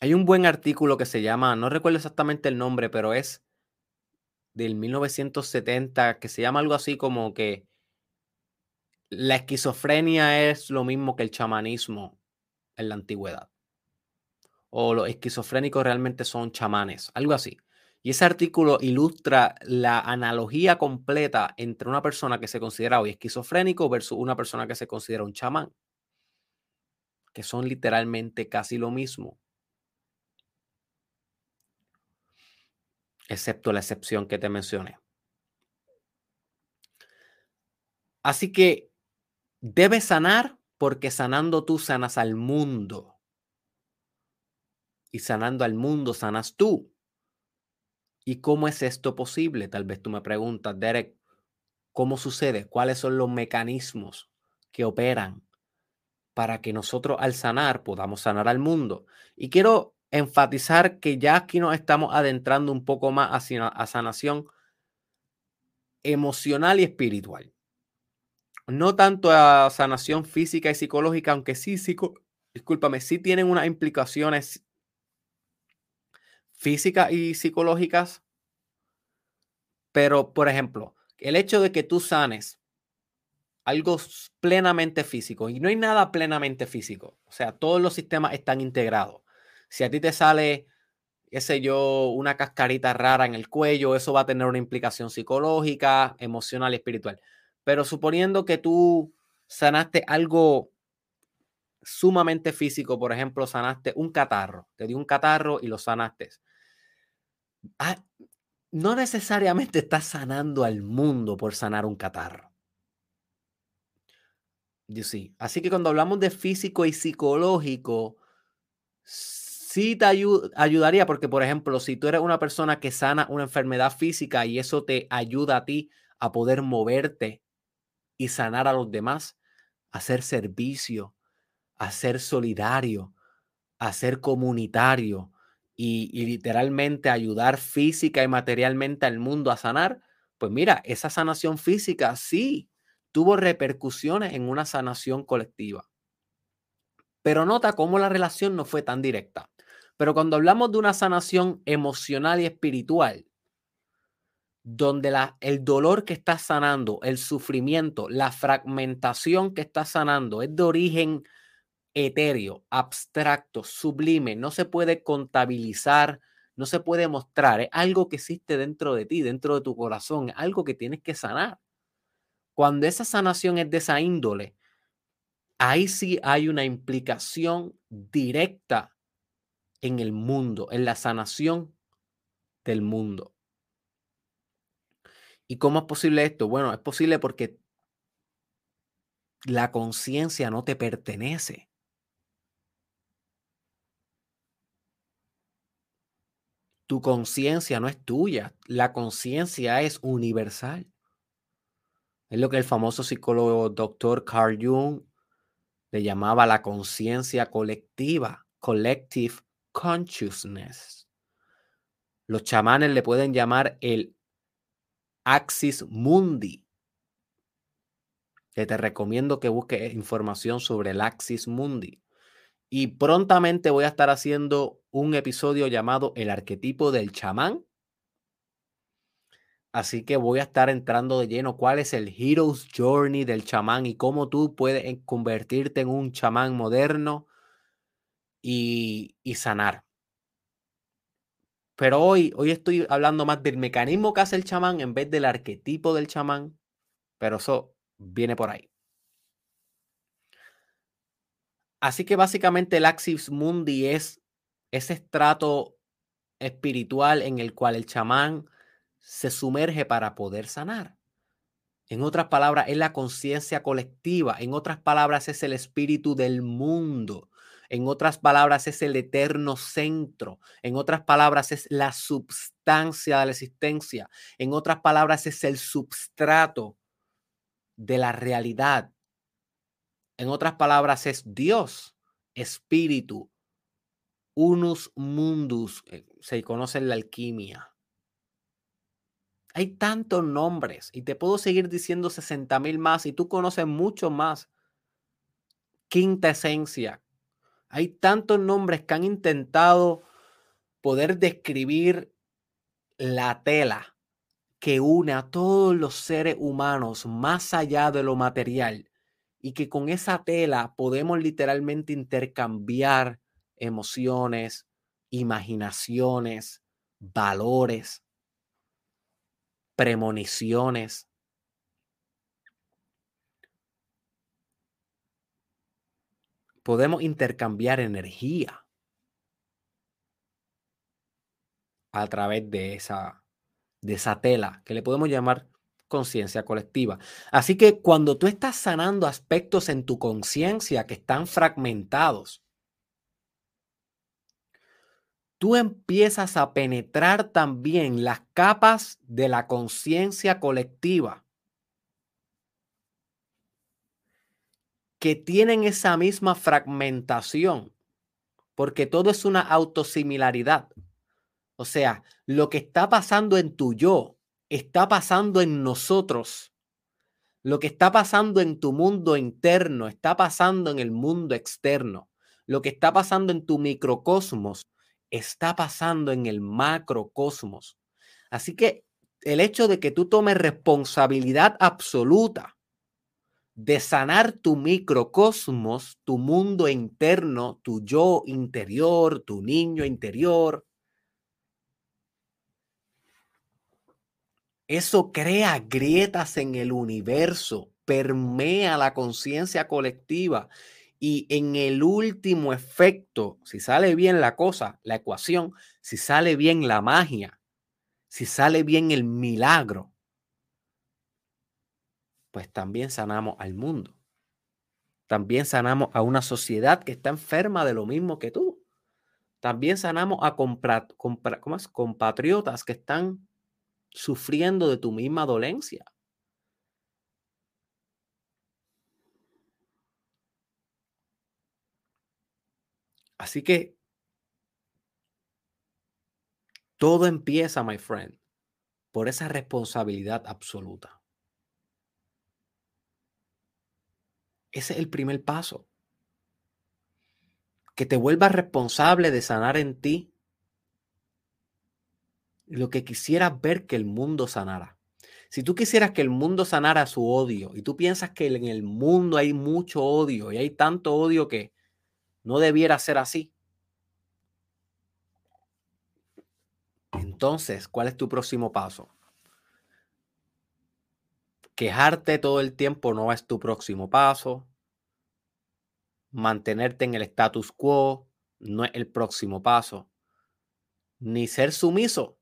Hay un buen artículo que se llama, no recuerdo exactamente el nombre, pero es del 1970 que se llama algo así como que la esquizofrenia es lo mismo que el chamanismo en la antigüedad. O los esquizofrénicos realmente son chamanes, algo así. Y ese artículo ilustra la analogía completa entre una persona que se considera hoy esquizofrénico versus una persona que se considera un chamán, que son literalmente casi lo mismo. Excepto la excepción que te mencioné. Así que debes sanar porque sanando tú sanas al mundo. Y sanando al mundo sanas tú. ¿Y cómo es esto posible? Tal vez tú me preguntas, Derek, ¿cómo sucede? ¿Cuáles son los mecanismos que operan para que nosotros al sanar podamos sanar al mundo? Y quiero enfatizar que ya aquí nos estamos adentrando un poco más hacia a sanación emocional y espiritual. No tanto a sanación física y psicológica, aunque sí, psico, discúlpame, sí tienen unas implicaciones físicas y psicológicas. Pero, por ejemplo, el hecho de que tú sanes algo plenamente físico, y no hay nada plenamente físico, o sea, todos los sistemas están integrados. Si a ti te sale, qué sé yo, una cascarita rara en el cuello, eso va a tener una implicación psicológica, emocional y espiritual. Pero suponiendo que tú sanaste algo sumamente físico, por ejemplo, sanaste un catarro, te dio un catarro y lo sanaste. Ah, no necesariamente estás sanando al mundo por sanar un catarro. sí. Así que cuando hablamos de físico y psicológico, sí te ayudaría porque, por ejemplo, si tú eres una persona que sana una enfermedad física y eso te ayuda a ti a poder moverte y sanar a los demás, hacer servicio, a ser solidario, a ser comunitario y, literalmente ayudar física y materialmente al mundo a sanar, pues mira, esa sanación física sí tuvo repercusiones en una sanación colectiva. Pero nota cómo la relación no fue tan directa. Pero cuando hablamos de una sanación emocional y espiritual, donde el dolor que está sanando, el sufrimiento, la fragmentación que está sanando es de origen etéreo, abstracto, sublime, no se puede contabilizar, no se puede mostrar, es algo que existe dentro de ti, dentro de tu corazón, es algo que tienes que sanar. Cuando esa sanación es de esa índole, ahí sí hay una implicación directa en el mundo, en la sanación del mundo. ¿Y cómo es posible esto? Bueno, es posible porque la conciencia no te pertenece. Tu conciencia no es tuya, la conciencia es universal. Es lo que el famoso psicólogo doctor Carl Jung le llamaba la conciencia colectiva, collective consciousness. Los chamanes le pueden llamar el Axis Mundi. Te recomiendo que busques información sobre el Axis Mundi. Y prontamente voy a estar haciendo un episodio llamado El arquetipo del chamán. Así que voy a estar entrando de lleno cuál es el Hero's Journey del chamán y cómo tú puedes convertirte en un chamán moderno y, sanar. Pero hoy, hoy estoy hablando más del mecanismo que hace el chamán en vez del arquetipo del chamán. Pero eso viene por ahí. Así que básicamente el Axis Mundi es ese estrato espiritual en el cual el chamán se sumerge para poder sanar. En otras palabras, es la conciencia colectiva. En otras palabras, es el espíritu del mundo. En otras palabras, es el eterno centro. En otras palabras, es la substancia de la existencia. En otras palabras, es el substrato de la realidad. En otras palabras, es Dios, espíritu, unus mundus. Eh, se conoce en la alquimia. Hay tantos nombres y te puedo seguir diciendo 60 mil más y tú conoces mucho más. Quinta esencia, hay tantos nombres que han intentado poder describir la tela que une a todos los seres humanos más allá de lo material y que con esa tela podemos literalmente intercambiar emociones, imaginaciones, valores, premoniciones, podemos intercambiar energía a través de esa, de esa tela que le podemos llamar conciencia colectiva. Así que cuando tú estás sanando aspectos en tu conciencia que están fragmentados, tú empiezas a penetrar también las capas de la conciencia colectiva que tienen esa misma fragmentación, porque todo es una autosimilaridad. O sea, lo que está pasando en tu yo está pasando en nosotros. Lo que está pasando en tu mundo interno está pasando en el mundo externo. Lo que está pasando en tu microcosmos está pasando en el macrocosmos. Así que el hecho de que tú tomes responsabilidad absoluta de sanar tu microcosmos, tu mundo interno, tu yo interior, tu niño interior. Eso crea grietas en el universo, permea la conciencia colectiva Y en el último efecto, si sale bien la cosa, la ecuación, si sale bien la magia, si sale bien el milagro, pues también sanamos al mundo. También sanamos a una sociedad que está enferma de lo mismo que tú. También sanamos a compatriotas que están sufriendo de tu misma dolencia. Así que todo empieza, my friend, por esa responsabilidad absoluta. Ese es el primer paso. Que te vuelvas responsable de sanar en ti lo que quisieras ver que el mundo sanara. Si tú quisieras que el mundo sanara su odio y tú piensas que en el mundo hay mucho odio y hay tanto odio que no debiera ser así. Entonces, ¿cuál es tu próximo paso? Quejarte todo el tiempo no es tu próximo paso. Mantenerte en el status quo no es el próximo paso. Ni ser sumiso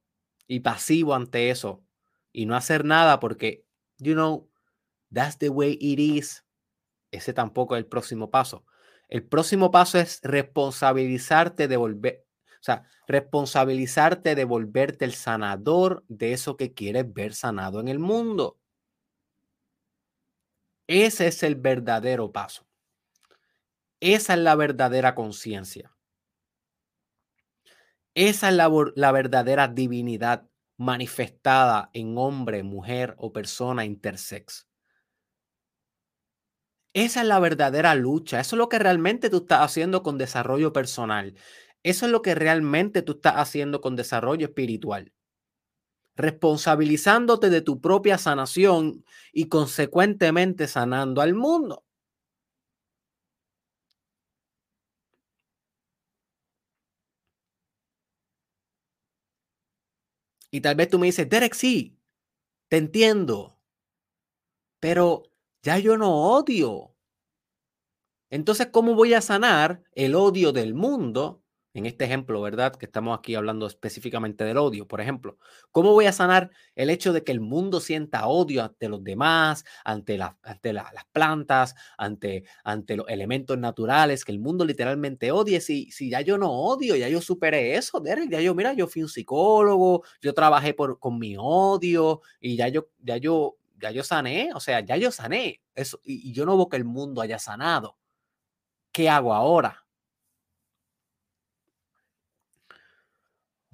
y pasivo ante eso y no hacer nada porque, you know, that's the way it is. Ese tampoco es el próximo paso. El próximo paso es responsabilizarte de volver, o sea, responsabilizarte de volverte el sanador de eso que quieres ver sanado en el mundo. Ese es el verdadero paso. Esa es la verdadera conciencia. Esa es la, la, verdadera divinidad manifestada en hombre, mujer o persona intersex. Esa es la verdadera lucha. Eso es lo que realmente tú estás haciendo con desarrollo personal. Eso es lo que realmente tú estás haciendo con desarrollo espiritual. Responsabilizándote de tu propia sanación y consecuentemente sanando al mundo. Y tal vez tú me dices, Derek, sí, te entiendo, pero ya yo no odio. Entonces, ¿cómo voy a sanar el odio del mundo? En este ejemplo, ¿verdad? Que estamos aquí hablando específicamente del odio, por ejemplo. ¿Cómo voy a sanar el hecho de que el mundo sienta odio ante los demás, ante, las plantas, ante, los elementos naturales, que el mundo literalmente odie? Si, ya yo no odio, ya yo superé eso, Derek, ya yo, mira, yo fui un psicólogo, yo trabajé por, con mi odio y ya yo, ya yo ya yo sané, o sea, ya yo sané. Eso, y, yo no veo que el mundo haya sanado. ¿Qué hago ahora?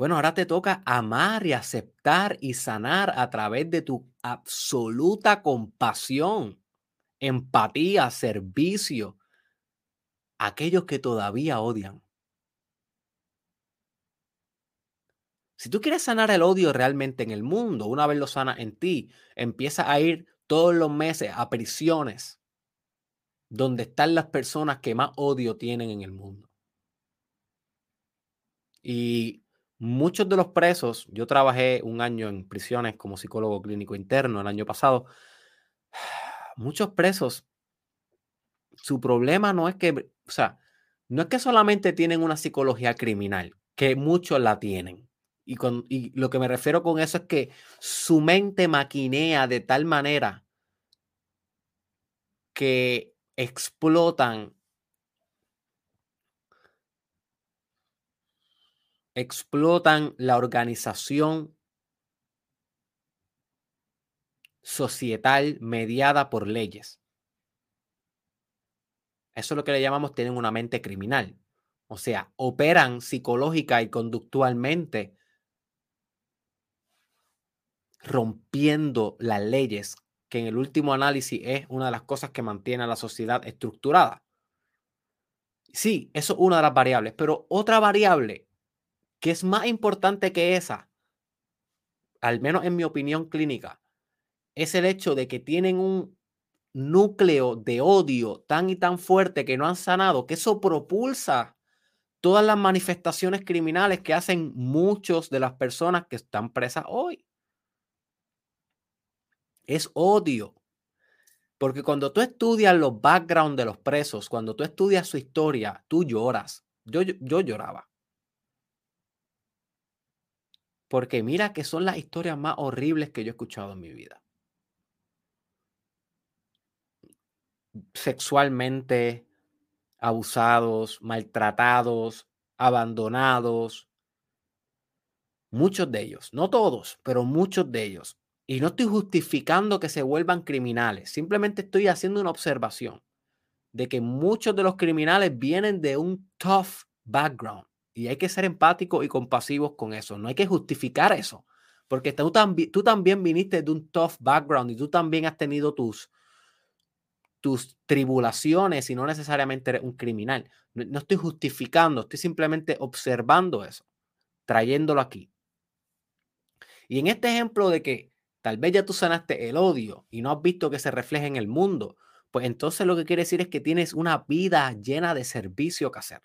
Bueno, ahora te toca amar y aceptar y sanar a través de tu absoluta compasión, empatía, servicio a aquellos que todavía odian. Si tú quieres sanar el odio realmente en el mundo, una vez lo sana en ti, empieza a ir todos los meses a prisiones donde están las personas que más odio tienen en el mundo. Y muchos de los presos, yo trabajé un año en prisiones como psicólogo clínico interno el año pasado, muchos presos, su problema no es que, o sea, no es que solamente tienen una psicología criminal, que muchos la tienen. Y, lo que me refiero con eso es que su mente maquinea de tal manera que explotan explotan la organización societal mediada por leyes. Eso es lo que le llamamos tienen una mente criminal. O sea, operan psicológica y conductualmente rompiendo las leyes, que en el último análisis es una de las cosas que mantiene a la sociedad estructurada. Sí, eso es una de las variables, pero otra variable que es más importante que esa, al menos en mi opinión clínica, es el hecho de que tienen un núcleo de odio tan y tan fuerte que no han sanado, que eso propulsa todas las manifestaciones criminales que hacen muchos de las personas que están presas hoy es odio. Porque cuando tú estudias los backgrounds de los presos, cuando tú estudias su historia, tú lloras. Yo, yo, lloraba. Porque mira que son las historias más horribles que yo he escuchado en mi vida. Sexualmente abusados, maltratados, abandonados. Muchos de ellos, no todos, pero muchos de ellos. Y no estoy justificando que se vuelvan criminales, simplemente estoy haciendo una observación de que muchos de los criminales vienen de un tough background y hay que ser empáticos y compasivos con eso. No hay que justificar eso, porque tú, tú también viniste de un tough background y tú también has tenido tus, tus tribulaciones y no necesariamente eres un criminal. No, estoy justificando, estoy simplemente observando eso, trayéndolo aquí. Y en este ejemplo de que tal vez ya tú sanaste el odio y no has visto que se refleje en el mundo, pues entonces lo que quiere decir es que tienes una vida llena de servicio que hacer.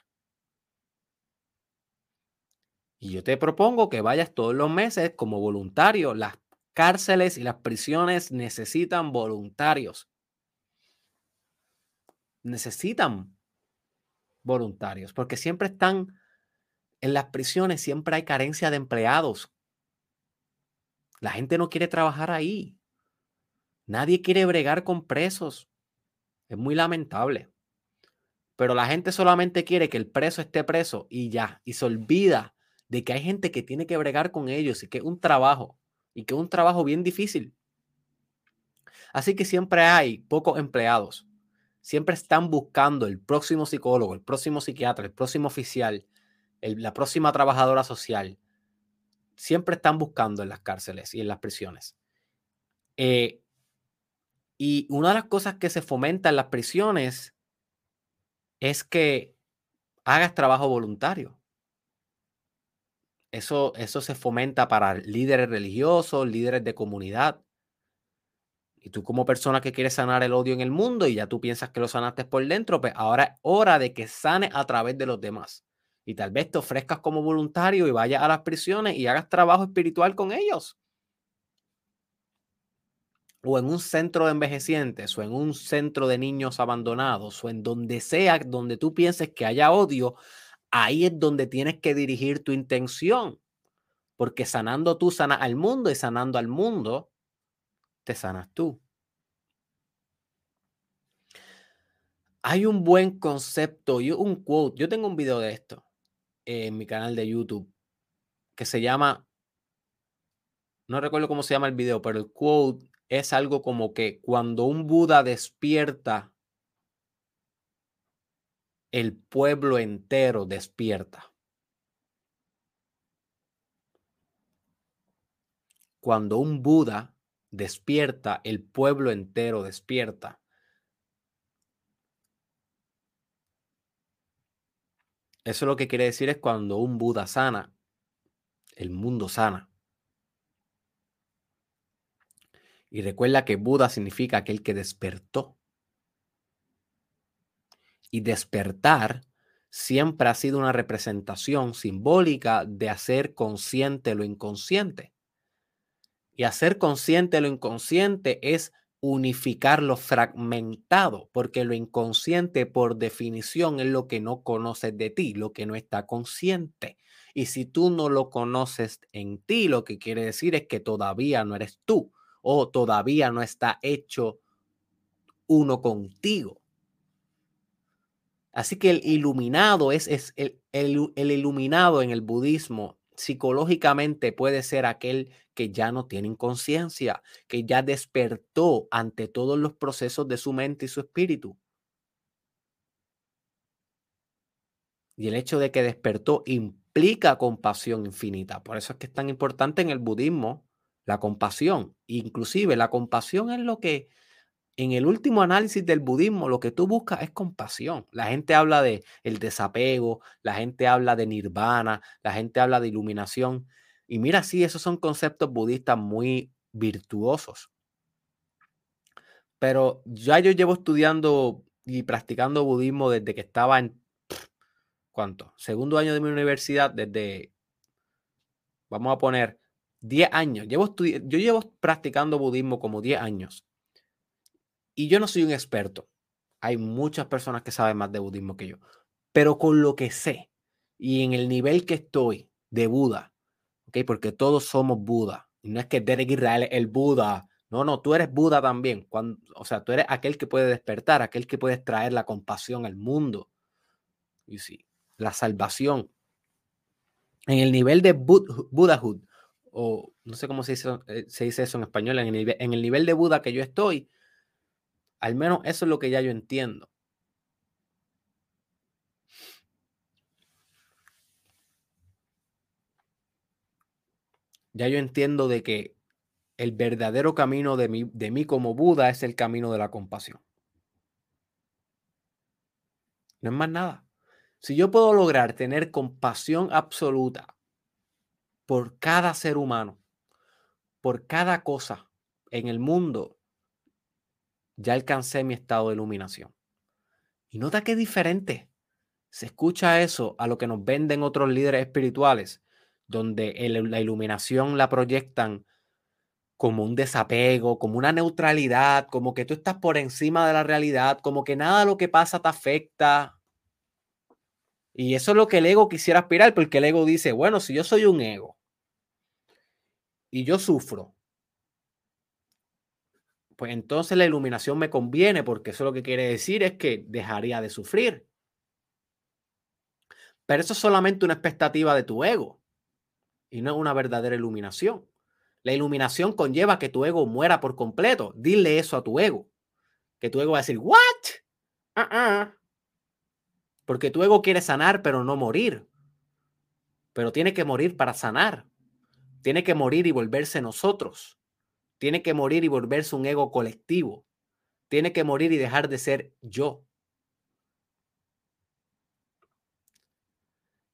Y yo te propongo que vayas todos los meses como voluntario. Las cárceles y las prisiones necesitan voluntarios necesitan voluntarios, porque siempre están en las prisiones, siempre hay carencia de empleados. La gente no quiere trabajar ahí. Nadie quiere bregar con presos. Es muy lamentable. Pero la gente solamente quiere que el preso esté preso y ya, y se olvida de que hay gente que tiene que bregar con ellos y que es un trabajo, y que es un trabajo bien difícil. Así que siempre hay pocos empleados siempre están buscando el próximo psicólogo, el próximo psiquiatra, el próximo oficial, la próxima trabajadora social. Siempre están buscando en las cárceles y en las prisiones. Eh, y una de las cosas que se fomenta en las prisiones es que hagas trabajo voluntario. Eso, eso se fomenta para líderes religiosos, líderes de comunidad. Y tú como persona que quieres sanar el odio en el mundo y ya tú piensas que lo sanaste por dentro, pues ahora es hora de que sane a través de los demás. Y tal vez te ofrezcas como voluntario y vayas a las prisiones y hagas trabajo espiritual con ellos. O en un centro de envejecientes, o en un centro de niños abandonados, o en donde sea donde tú pienses que haya odio, ahí es donde tienes que dirigir tu intención. Porque sanando tú sanas al mundo y sanando al mundo, te sanas tú. Hay un buen concepto y un quote. Yo tengo un video de esto en mi canal de YouTube que se llama, no recuerdo cómo se llama el video, pero el quote es algo como que cuando un Buda despierta, el pueblo entero despierta. Cuando un Buda despierta, el pueblo entero despierta. Eso lo que quiere decir es cuando un Buda sana, el mundo sana. Y recuerda que Buda significa aquel que despertó. Y despertar siempre ha sido una representación simbólica de hacer consciente lo inconsciente. Y hacer consciente lo inconsciente es unificar lo fragmentado, porque lo inconsciente por definición es lo que no conoces de ti, lo que no está consciente. Y si tú no lo conoces en ti, lo que quiere decir es que todavía no eres tú o todavía no está hecho uno contigo. Así que el iluminado es, es el, el, iluminado en el budismo psicológicamente puede ser aquel que ya no tiene inconsciencia, que ya despertó ante todos los procesos de su mente y su espíritu. Y el hecho de que despertó implica compasión infinita. Por eso es que es tan importante en el budismo la compasión. Inclusive la compasión es lo que en el último análisis del budismo lo que tú buscas es compasión. La gente habla de el desapego, la gente habla de nirvana, la gente habla de iluminación. Y mira, sí, esos son conceptos budistas muy virtuosos. Pero ya yo llevo estudiando y practicando budismo desde que estaba en, ¿cuánto? Segundo año de mi universidad, desde, vamos a poner, 10 años. Llevo yo llevo practicando budismo como 10 años. Y yo no soy un experto. Hay muchas personas que saben más de budismo que yo. Pero con lo que sé y en el nivel que estoy de Buda, ¿ok? Porque todos somos Buda. Y no es que Derek Israel es el Buda. No, no, tú eres Buda también. Cuando, o sea, tú eres aquel que puede despertar, aquel que puede traer la compasión al mundo. Y sí, la salvación. En el nivel de Budahood, o no sé cómo se dice, eh, se dice eso en español, en el, en el nivel de Buda que yo estoy, al menos eso es lo que ya yo entiendo. Ya yo entiendo de que el verdadero camino de mí, de mí como Buda es el camino de la compasión. No es más nada. Si yo puedo lograr tener compasión absoluta por cada ser humano, por cada cosa en el mundo, ya alcancé mi estado de iluminación. Y nota qué diferente. Se escucha eso a lo que nos venden otros líderes espirituales, donde la iluminación la proyectan como un desapego, como una neutralidad, como que tú estás por encima de la realidad, como que nada de lo que pasa te afecta. Y eso es lo que el ego quisiera aspirar, porque el ego dice, bueno, si yo soy un ego y yo sufro, pues entonces la iluminación me conviene, porque eso lo que quiere decir es que dejaría de sufrir. Pero eso es solamente una expectativa de tu ego y no es una verdadera iluminación. La iluminación conlleva que tu ego muera por completo. Dile eso a tu ego. Que tu ego va a decir, ¿what? Uh-uh. Porque tu ego quiere sanar, pero no morir. Pero tiene que morir para sanar. Tiene que morir y volverse nosotros. Tiene que morir y volverse un ego colectivo. Tiene que morir y dejar de ser yo.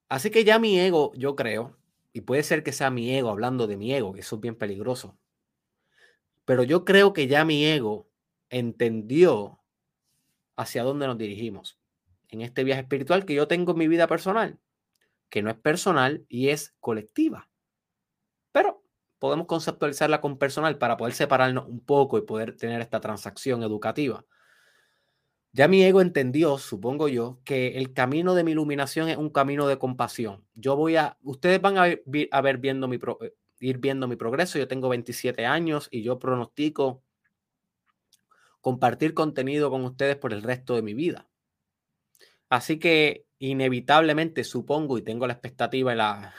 Así que ya mi ego, yo creo, y puede ser que sea mi ego hablando de mi ego, que eso es bien peligroso, pero yo creo que ya mi ego entendió hacia dónde nos dirigimos en este viaje espiritual que yo tengo en mi vida personal, que no es personal y es colectiva. Podemos conceptualizarla con personal para poder separarnos un poco y poder tener esta transacción educativa. Ya mi ego entendió, supongo yo, que el camino de mi iluminación es un camino de compasión. Yo voy a, ustedes van a, ver, viendo mi, eh, ir viendo mi progreso. Yo tengo 27 años y yo pronostico compartir contenido con ustedes por el resto de mi vida. Así que inevitablemente supongo y tengo la expectativa y la,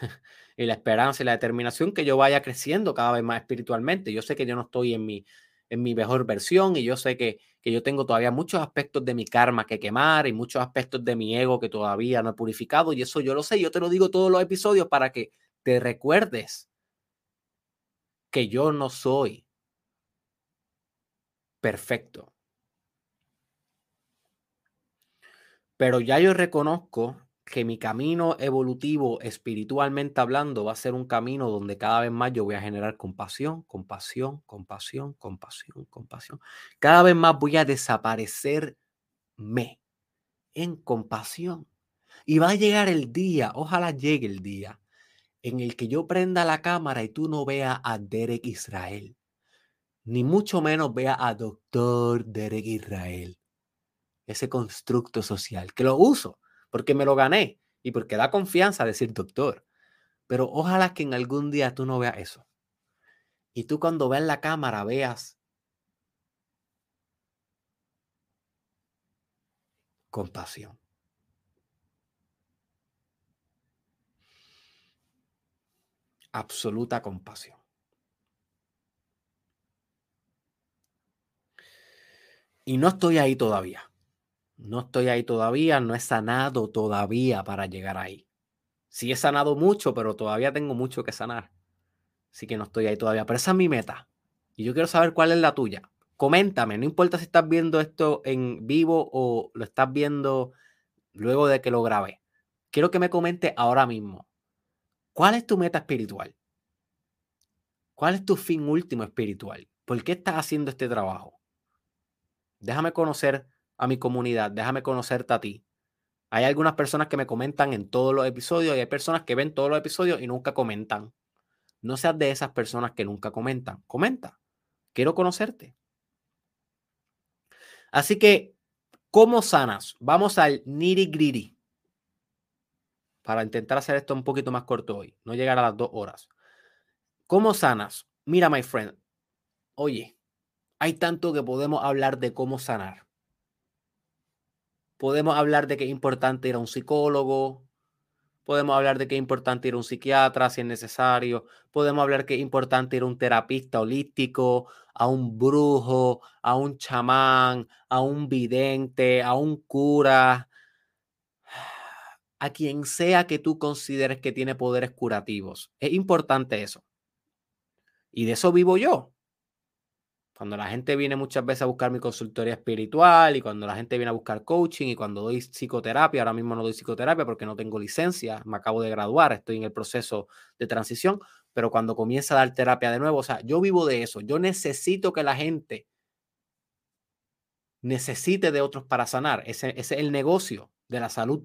y la esperanza y la determinación que yo vaya creciendo cada vez más espiritualmente. Yo sé que yo no estoy en mi en mi mejor versión y yo sé que, que yo tengo todavía muchos aspectos de mi karma que quemar y muchos aspectos de mi ego que todavía no he purificado y eso yo lo sé, yo te lo digo todos los episodios para que te recuerdes que yo no soy perfecto. Pero ya yo reconozco que mi camino evolutivo, espiritualmente hablando, va a ser un camino donde cada vez más yo voy a generar compasión, compasión, compasión, compasión, compasión. Cada vez más voy a desaparecerme en compasión. Y va a llegar el día, ojalá llegue el día, en el que yo prenda la cámara y tú no veas a Derek Israel, ni mucho menos vea a Doctor Derek Israel, ese constructo social, que lo uso porque me lo gané y porque da confianza decir doctor. Pero ojalá que en algún día tú no veas eso. Y tú cuando veas la cámara veas compasión. Absoluta compasión. Y no estoy ahí todavía. No estoy ahí todavía, no he sanado todavía para llegar ahí. Sí he sanado mucho, pero todavía tengo mucho que sanar. Así que no estoy ahí todavía. Pero esa es mi meta. Y yo quiero saber cuál es la tuya. Coméntame, no importa si estás viendo esto en vivo o lo estás viendo luego de que lo grabé. Quiero que me comente ahora mismo. ¿Cuál es tu meta espiritual? ¿Cuál es tu fin último espiritual? ¿Por qué estás haciendo este trabajo? Déjame conocer a mi comunidad, déjame conocerte a ti. Hay algunas personas que me comentan en todos los episodios y hay personas que ven todos los episodios y nunca comentan. No seas de esas personas que nunca comentan. Comenta. Quiero conocerte. Así que, ¿cómo sanas? Vamos al nitty gritty. Para intentar hacer esto un poquito más corto hoy, no llegar a las dos horas. ¿Cómo sanas? Mira, my friend. Oye, hay tanto que podemos hablar de cómo sanar. Podemos hablar de que es importante ir a un psicólogo, Podemos hablar de que es importante ir a un psiquiatra si es necesario. Podemos hablar que es importante ir a un terapista holístico, a un brujo, a un chamán, a un vidente, a un cura, a quien sea que tú consideres que tiene poderes curativos. Es importante eso. Y de eso vivo yo. Cuando la gente viene muchas veces a buscar mi consultoría espiritual y cuando la gente viene a buscar coaching y cuando doy psicoterapia, ahora mismo no doy psicoterapia porque no tengo licencia, me acabo de graduar, estoy en el proceso de transición, pero cuando comienza a dar terapia de nuevo, o sea, yo vivo de eso, yo necesito que la gente necesite de otros para sanar, ese, ese es el negocio de la salud.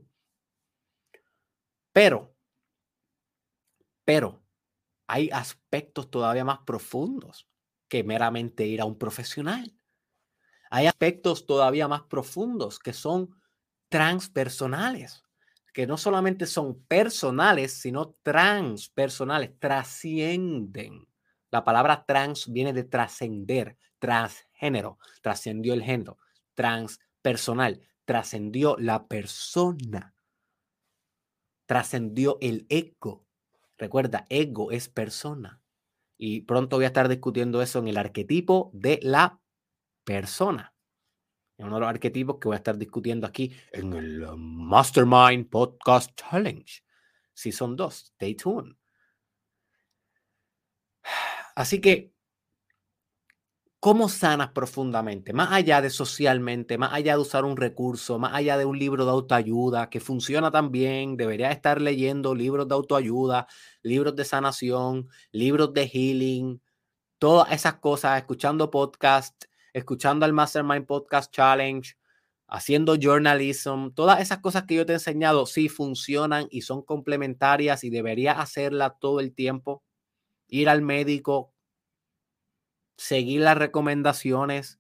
Pero, pero, hay aspectos todavía más profundos que meramente ir a un profesional. Hay aspectos todavía más profundos que son transpersonales, que no solamente son personales, sino transpersonales, trascienden. La palabra trans viene de trascender, transgénero, trascendió el género, transpersonal, trascendió la persona, trascendió el ego. Recuerda, ego es persona. Y pronto voy a estar discutiendo eso en el arquetipo de la persona. Es uno de los arquetipos que voy a estar discutiendo aquí en el Mastermind Podcast Challenge. Si son dos, stay tuned. Así que, ¿cómo sanas profundamente? Más allá de socialmente, más allá de usar un recurso, más allá de un libro de autoayuda que funciona también, debería estar leyendo libros de autoayuda, libros de sanación, libros de healing, todas esas cosas, escuchando podcast, escuchando el Mastermind Podcast Challenge, haciendo journalism, todas esas cosas que yo te he enseñado sí funcionan y son complementarias y debería hacerla todo el tiempo. Ir al médico, seguir las recomendaciones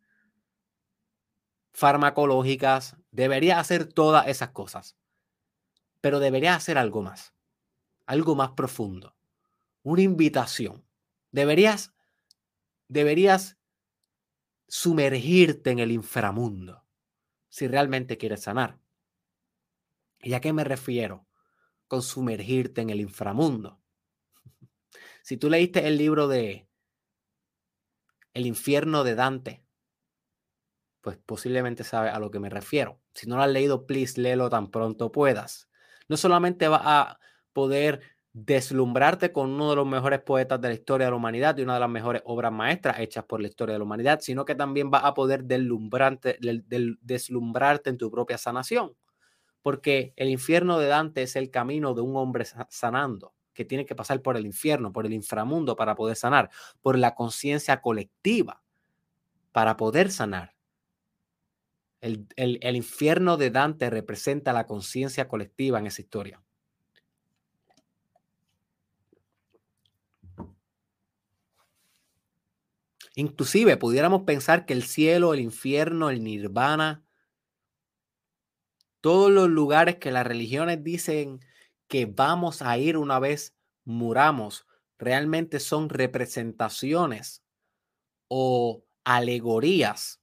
farmacológicas, debería hacer todas esas cosas, pero debería hacer algo más algo más profundo, una invitación. Deberías, deberías sumergirte en el inframundo si realmente quieres sanar. ¿Y a qué me refiero con sumergirte en el inframundo? Si tú leíste el libro de El infierno de Dante, pues posiblemente sabes a lo que me refiero. Si no lo has leído, please léelo tan pronto puedas. No solamente va a poder deslumbrarte con uno de los mejores poetas de la historia de la humanidad y una de las mejores obras maestras hechas por la historia de la humanidad, sino que también vas a poder deslumbrarte, deslumbrarte en tu propia sanación. Porque el infierno de Dante es el camino de un hombre sanando, que tiene que pasar por el infierno, por el inframundo para poder sanar, por la conciencia colectiva para poder sanar. El, el infierno de Dante representa la conciencia colectiva en esa historia. Inclusive pudiéramos pensar que el cielo, el infierno, el nirvana, todos los lugares que las religiones dicen que vamos a ir una vez muramos, realmente son representaciones o alegorías.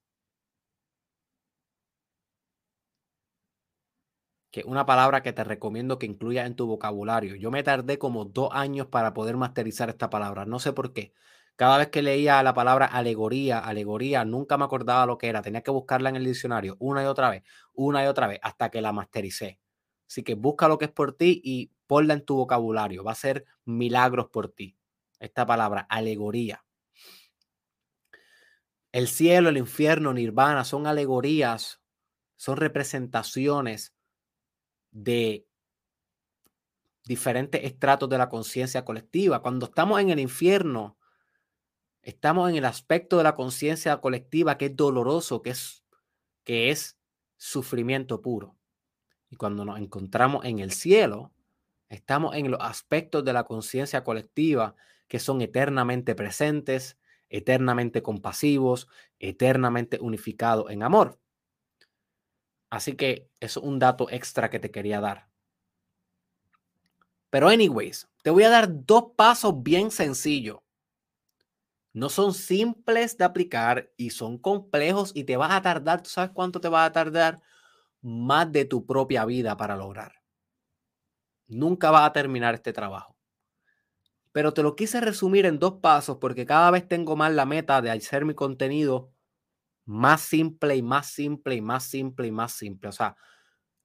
Que una palabra que te recomiendo que incluyas en tu vocabulario. Yo me tardé como dos años para poder masterizar esta palabra. No sé por qué. Cada vez que leía la palabra alegoría, alegoría, nunca me acordaba lo que era. Tenía que buscarla en el diccionario una y otra vez, una y otra vez, hasta que la mastericé. Así que busca lo que es por ti y ponla en tu vocabulario. Va a ser milagros por ti. Esta palabra, alegoría. El cielo, el infierno, nirvana, son alegorías, son representaciones de diferentes estratos de la conciencia colectiva. Cuando estamos en el infierno, Estamos en el aspecto de la conciencia colectiva que es doloroso, que es, que es sufrimiento puro. Y cuando nos encontramos en el cielo, estamos en los aspectos de la conciencia colectiva que son eternamente presentes, eternamente compasivos, eternamente unificados en amor. Así que es un dato extra que te quería dar. Pero anyways, te voy a dar dos pasos bien sencillos. No son simples de aplicar y son complejos y te vas a tardar, ¿tú sabes cuánto te va a tardar? Más de tu propia vida para lograr. Nunca vas a terminar este trabajo. Pero te lo quise resumir en dos pasos porque cada vez tengo más la meta de hacer mi contenido más simple y más simple y más simple y más simple. O sea,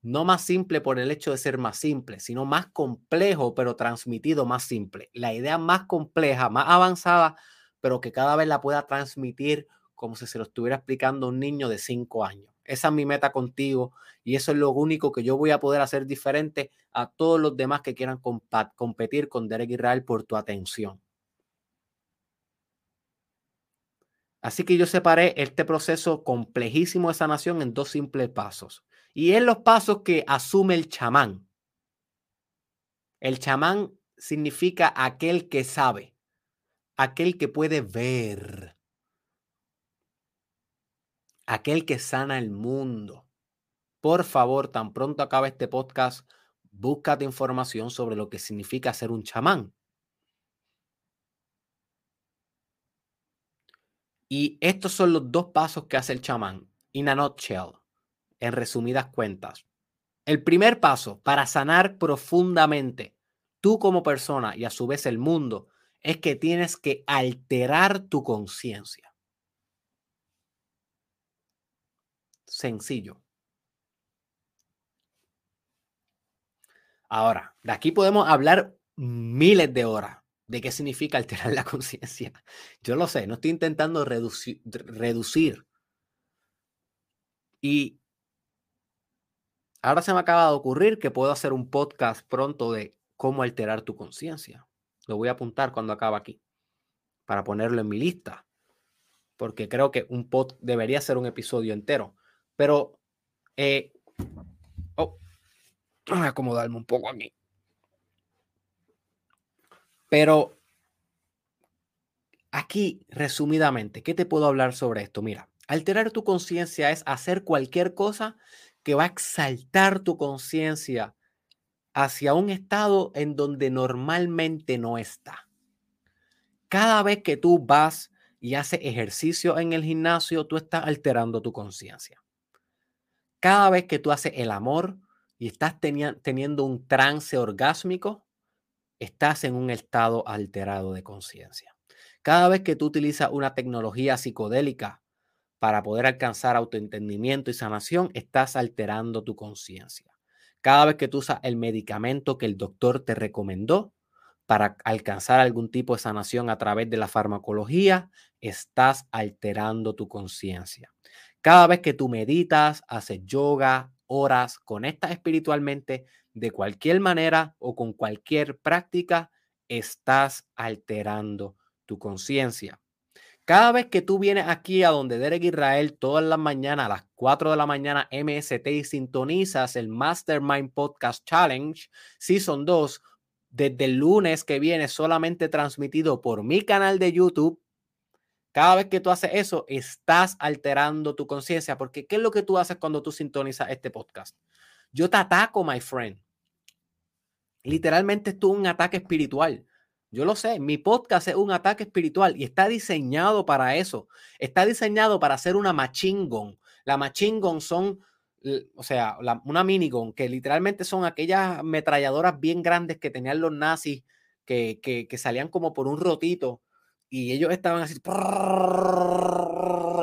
no más simple por el hecho de ser más simple, sino más complejo, pero transmitido más simple. La idea más compleja, más avanzada, pero que cada vez la pueda transmitir como si se lo estuviera explicando un niño de cinco años. Esa es mi meta contigo y eso es lo único que yo voy a poder hacer diferente a todos los demás que quieran competir con Derek Israel por tu atención. Así que yo separé este proceso complejísimo de sanación en dos simples pasos. Y en los pasos que asume el chamán. El chamán significa aquel que sabe, aquel que puede ver, aquel que sana el mundo. Por favor, tan pronto acabe este podcast, búscate información sobre lo que significa ser un chamán. Y estos son los dos pasos que hace el chamán, in a nutshell, en resumidas cuentas. El primer paso para sanar profundamente tú como persona y a su vez el mundo es que tienes que alterar tu conciencia. Sencillo. Ahora, de aquí podemos hablar miles de horas de qué significa alterar la conciencia. Yo lo sé, no estoy intentando reducir. Y ahora se me acaba de ocurrir que puedo hacer un podcast pronto de cómo alterar tu conciencia. Lo voy a apuntar cuando acabe aquí para ponerlo en mi lista, porque creo que un pod debería ser un episodio entero. Pero, eh, oh, voy a acomodarme un poco aquí. Pero aquí, resumidamente, ¿qué te puedo hablar sobre esto? Mira, alterar tu conciencia es hacer cualquier cosa que va a exaltar tu conciencia hacia un estado en donde normalmente no está. Cada vez que tú vas y haces ejercicio en el gimnasio, tú estás alterando tu conciencia. Cada vez que tú haces el amor y estás teniendo un trance orgásmico, estás en un estado alterado de conciencia. Cada vez que tú utilizas una tecnología psicodélica para poder alcanzar autoentendimiento y sanación, estás alterando tu conciencia. Cada vez que tú usas el medicamento que el doctor te recomendó para alcanzar algún tipo de sanación a través de la farmacología, estás alterando tu conciencia. Cada vez que tú meditas, haces yoga, oras, conectas espiritualmente, de cualquier manera o con cualquier práctica, estás alterando tu conciencia. Cada vez que tú vienes aquí a donde Derek Israel todas las mañanas a las 4 de la mañana MST y sintonizas el Mastermind Podcast Challenge Season 2 desde el lunes que viene solamente transmitido por mi canal de YouTube. Cada vez que tú haces eso, estás alterando tu conciencia, porque ¿qué es lo que tú haces cuando tú sintonizas este podcast? Yo te ataco, my friend. Literalmente es un ataque espiritual. Yo lo sé, mi podcast es un ataque espiritual y está diseñado para eso. Está diseñado para hacer una machingon. La machingon son, o sea, una minigon, que literalmente son aquellas metralladoras bien grandes que tenían los nazis, que, que salían como por un rotito y ellos estaban así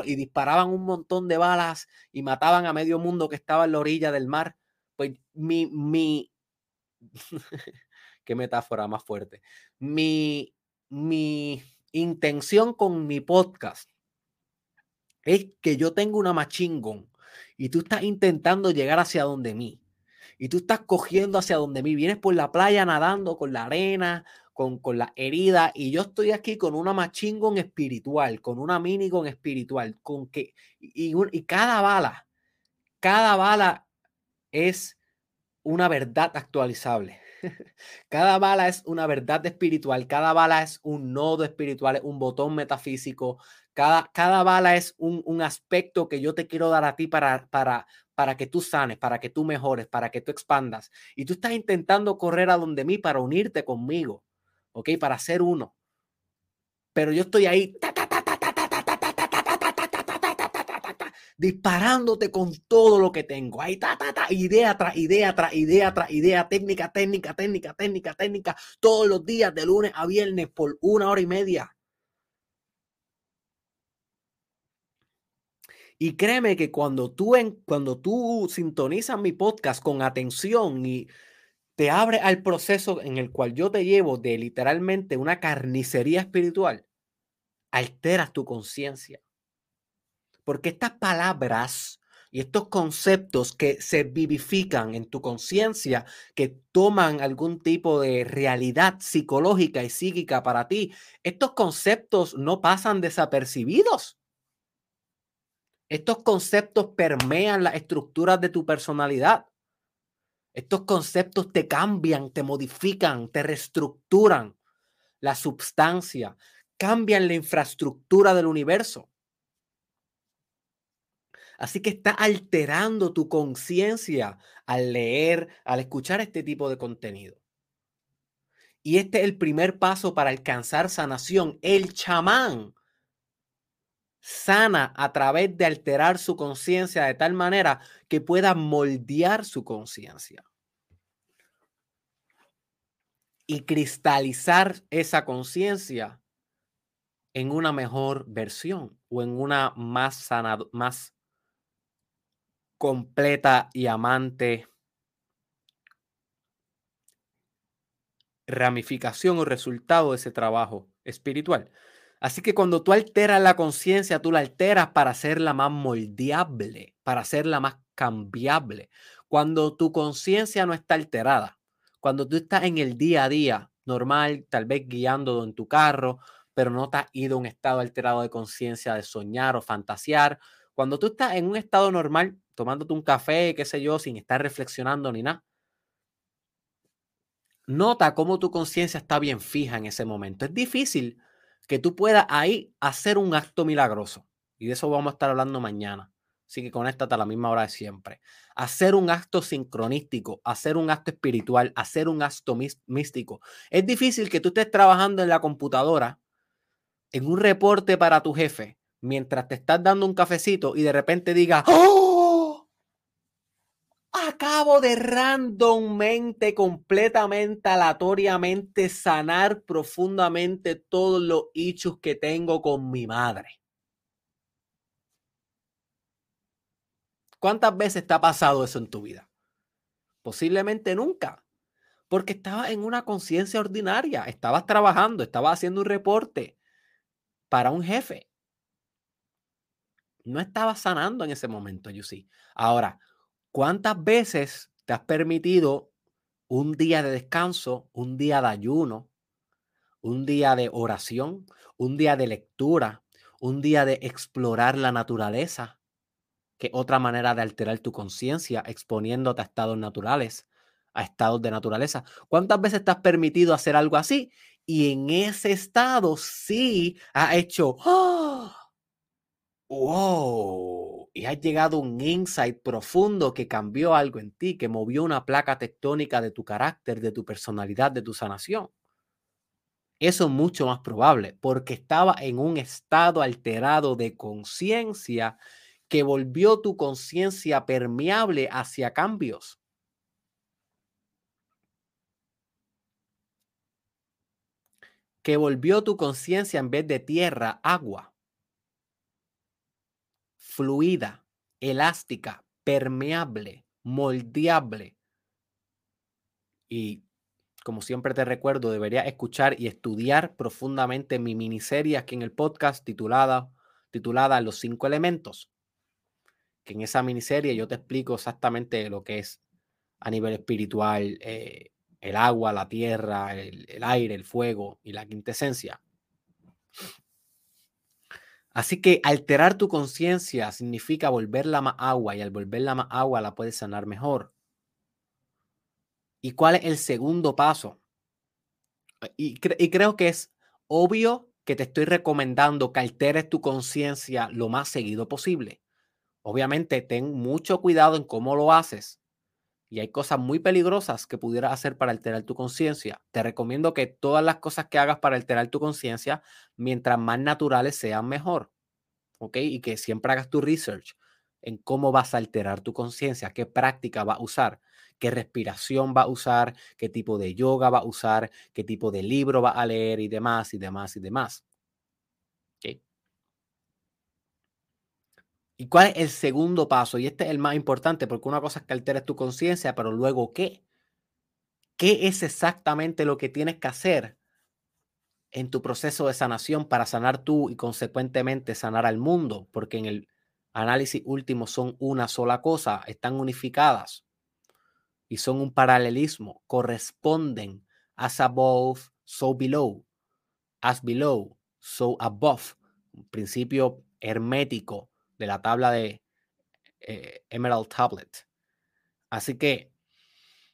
y disparaban un montón de balas y mataban a medio mundo que estaba en la orilla del mar. Pues mi, mi, qué metáfora más fuerte. Mi, mi intención con mi podcast es que yo tengo una machingón y tú estás intentando llegar hacia donde mí. Y tú estás cogiendo hacia donde mí. Vienes por la playa nadando con la arena, con, con la herida. Y yo estoy aquí con una machingón espiritual, con una minigon espiritual. Con que, y, y cada bala, cada bala es una verdad actualizable. Cada bala es una verdad espiritual, cada bala es un nodo espiritual, un botón metafísico, cada, cada bala es un, un, aspecto que yo te quiero dar a ti para, para, para que tú sanes, para que tú mejores, para que tú expandas. Y tú estás intentando correr a donde mí para unirte conmigo, ¿ok? Para ser uno. Pero yo estoy ahí disparándote con todo lo que tengo. Ahí, ta, ta, ta, idea tras idea, tras idea, tras idea, técnica, técnica, técnica, técnica, técnica, todos los días, de lunes a viernes, por una hora y media. Y créeme que cuando tú, en, cuando tú sintonizas mi podcast con atención y te abres al proceso en el cual yo te llevo de literalmente una carnicería espiritual, alteras tu conciencia. Porque estas palabras y estos conceptos que se vivifican en tu conciencia, que toman algún tipo de realidad psicológica y psíquica para ti, estos conceptos no pasan desapercibidos. Estos conceptos permean las estructuras de tu personalidad. Estos conceptos te cambian, te modifican, te reestructuran la substancia, cambian la infraestructura del universo. Así que está alterando tu conciencia al leer, al escuchar este tipo de contenido. Y este es el primer paso para alcanzar sanación. El chamán sana a través de alterar su conciencia de tal manera que pueda moldear su conciencia y cristalizar esa conciencia en una mejor versión o en una más sana, más completa y amante ramificación o resultado de ese trabajo espiritual. Así que cuando tú alteras la conciencia, tú la alteras para hacerla más moldeable, para hacerla más cambiable. Cuando tu conciencia no está alterada, cuando tú estás en el día a día normal, tal vez guiando en tu carro, pero no te has ido a un estado alterado de conciencia de soñar o fantasear, cuando tú estás en un estado normal, tomándote un café, qué sé yo, sin estar reflexionando ni nada, nota cómo tu conciencia está bien fija en ese momento. Es difícil que tú puedas ahí hacer un acto milagroso. Y de eso vamos a estar hablando mañana. Así que conéctate a la misma hora de siempre. Hacer un acto sincronístico, hacer un acto espiritual, hacer un acto místico. Es difícil que tú estés trabajando en la computadora, en un reporte para tu jefe, mientras te estás dando un cafecito y de repente diga, ¡Oh! Acabo de randommente, completamente, aleatoriamente sanar profundamente todos los hechos que tengo con mi madre. ¿Cuántas veces te ha pasado eso en tu vida? Posiblemente nunca, porque estabas en una conciencia ordinaria, estabas trabajando, estabas haciendo un reporte para un jefe no estabas sanando en ese momento, yo sí. Ahora, ¿cuántas veces te has permitido un día de descanso, un día de ayuno, un día de oración, un día de lectura, un día de explorar la naturaleza, que otra manera de alterar tu conciencia, exponiéndote a estados naturales, a estados de naturaleza. ¿Cuántas veces te has permitido hacer algo así? Y en ese estado sí ha hecho, ¡ah! wow, y has llegado un insight profundo que cambió algo en ti, que movió una placa tectónica de tu carácter, de tu personalidad, de tu sanación. Eso es mucho más probable porque estaba en un estado alterado de conciencia que volvió tu conciencia permeable hacia cambios. Que volvió tu conciencia en vez de tierra, agua fluida, elástica, permeable, moldeable. Y como siempre te recuerdo, debería escuchar y estudiar profundamente mi miniserie aquí en el podcast titulada, titulada Los cinco elementos. Que en esa miniserie yo te explico exactamente lo que es a nivel espiritual eh, el agua, la tierra, el, el aire, el fuego y la quintesencia. Así que alterar tu conciencia significa volverla más agua y al volverla más agua la puedes sanar mejor. ¿Y cuál es el segundo paso? Y, y creo que es obvio que te estoy recomendando que alteres tu conciencia lo más seguido posible. Obviamente, ten mucho cuidado en cómo lo haces. Y hay cosas muy peligrosas que pudieras hacer para alterar tu conciencia. Te recomiendo que todas las cosas que hagas para alterar tu conciencia, mientras más naturales sean, mejor. ¿Ok? Y que siempre hagas tu research en cómo vas a alterar tu conciencia, qué práctica va a usar, qué respiración va a usar, qué tipo de yoga va a usar, qué tipo de libro va a leer y demás y demás y demás. ¿Y cuál es el segundo paso? Y este es el más importante porque una cosa es que alteres tu conciencia, pero luego ¿qué? ¿Qué es exactamente lo que tienes que hacer en tu proceso de sanación para sanar tú y consecuentemente sanar al mundo? Porque en el análisis último son una sola cosa, están unificadas y son un paralelismo, corresponden as above, so below, as below, so above, un principio hermético de la tabla de eh, Emerald Tablet. Así que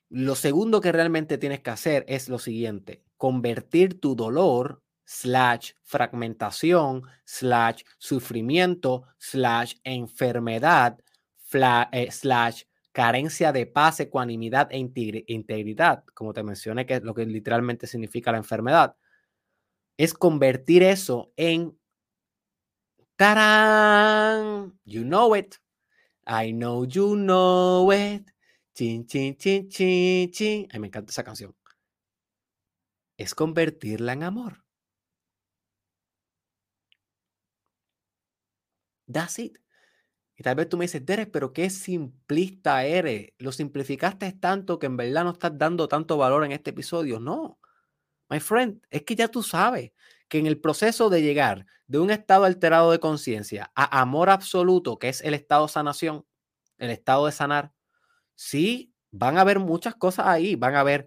lo segundo que realmente tienes que hacer es lo siguiente, convertir tu dolor slash fragmentación slash sufrimiento slash enfermedad eh, slash carencia de paz, ecuanimidad e integridad, como te mencioné, que es lo que literalmente significa la enfermedad, es convertir eso en ¡Tarán! You know it. I know you know it. Chin, chin, chin, chin, chin. Ay, me encanta esa canción. Es convertirla en amor. That's it. Y tal vez tú me dices, Derek, pero qué simplista eres. Lo simplificaste tanto que en verdad no estás dando tanto valor en este episodio. No. My friend, es que ya tú sabes que en el proceso de llegar de un estado alterado de conciencia a amor absoluto, que es el estado sanación, el estado de sanar, sí, van a haber muchas cosas ahí, van a haber,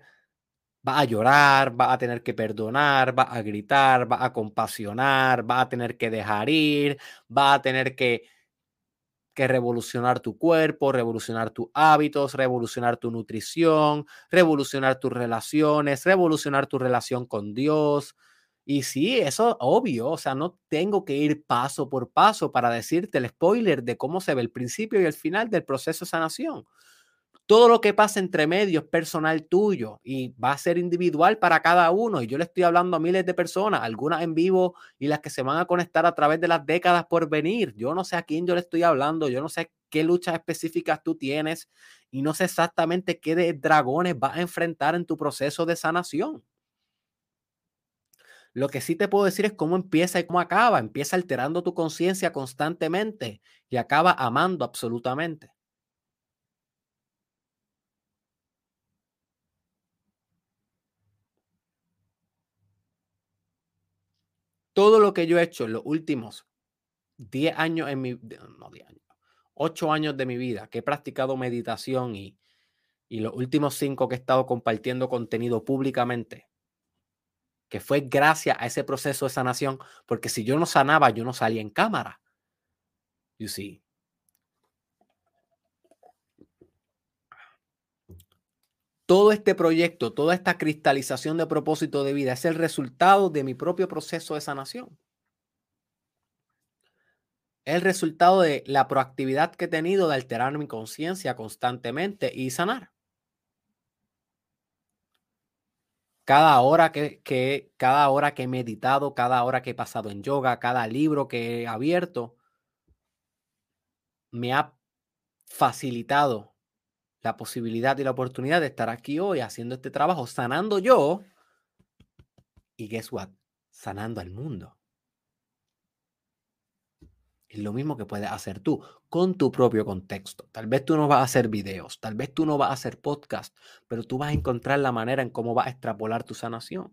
va a llorar, va a tener que perdonar, va a gritar, va a compasionar, va a tener que dejar ir, va a tener que, que revolucionar tu cuerpo, revolucionar tus hábitos, revolucionar tu nutrición, revolucionar tus relaciones, revolucionar tu relación con Dios, y sí, eso es obvio, o sea, no tengo que ir paso por paso para decirte el spoiler de cómo se ve el principio y el final del proceso de sanación. Todo lo que pasa entre medio es personal tuyo y va a ser individual para cada uno. Y yo le estoy hablando a miles de personas, algunas en vivo y las que se van a conectar a través de las décadas por venir. Yo no sé a quién yo le estoy hablando, yo no sé qué luchas específicas tú tienes y no sé exactamente qué dragones vas a enfrentar en tu proceso de sanación. Lo que sí te puedo decir es cómo empieza y cómo acaba. Empieza alterando tu conciencia constantemente y acaba amando absolutamente. Todo lo que yo he hecho en los últimos 10 años en mi, no 10 años, 8 años de mi vida, que he practicado meditación y, y los últimos 5 que he estado compartiendo contenido públicamente, que fue gracias a ese proceso de sanación, porque si yo no sanaba, yo no salía en cámara. You see. Todo este proyecto, toda esta cristalización de propósito de vida es el resultado de mi propio proceso de sanación. Es el resultado de la proactividad que he tenido de alterar mi conciencia constantemente y sanar. Cada hora que, cada hora que he meditado, cada hora que he pasado en yoga, cada libro que he abierto, me ha facilitado la posibilidad y la oportunidad de estar aquí hoy haciendo este trabajo, sanando yo y guess what? Sanando al mundo. Es lo mismo que puedes hacer tú con tu propio contexto. Tal vez tú no vas a hacer videos, tal vez tú no vas a hacer podcast, pero tú vas a encontrar la manera en cómo vas a extrapolar tu sanación.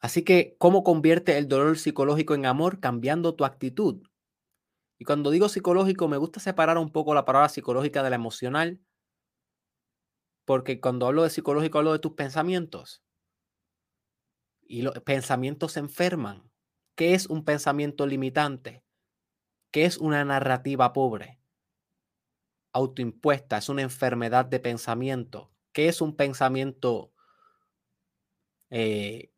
Así que, ¿cómo convierte el dolor psicológico en amor? Cambiando tu actitud. Y cuando digo psicológico, me gusta separar un poco la palabra psicológica de la emocional, porque cuando hablo de psicológico hablo de tus pensamientos y los pensamientos se enferman. ¿Qué es un pensamiento limitante? ¿Qué es una narrativa pobre? Autoimpuesta, es una enfermedad de pensamiento. ¿Qué es un pensamiento eh,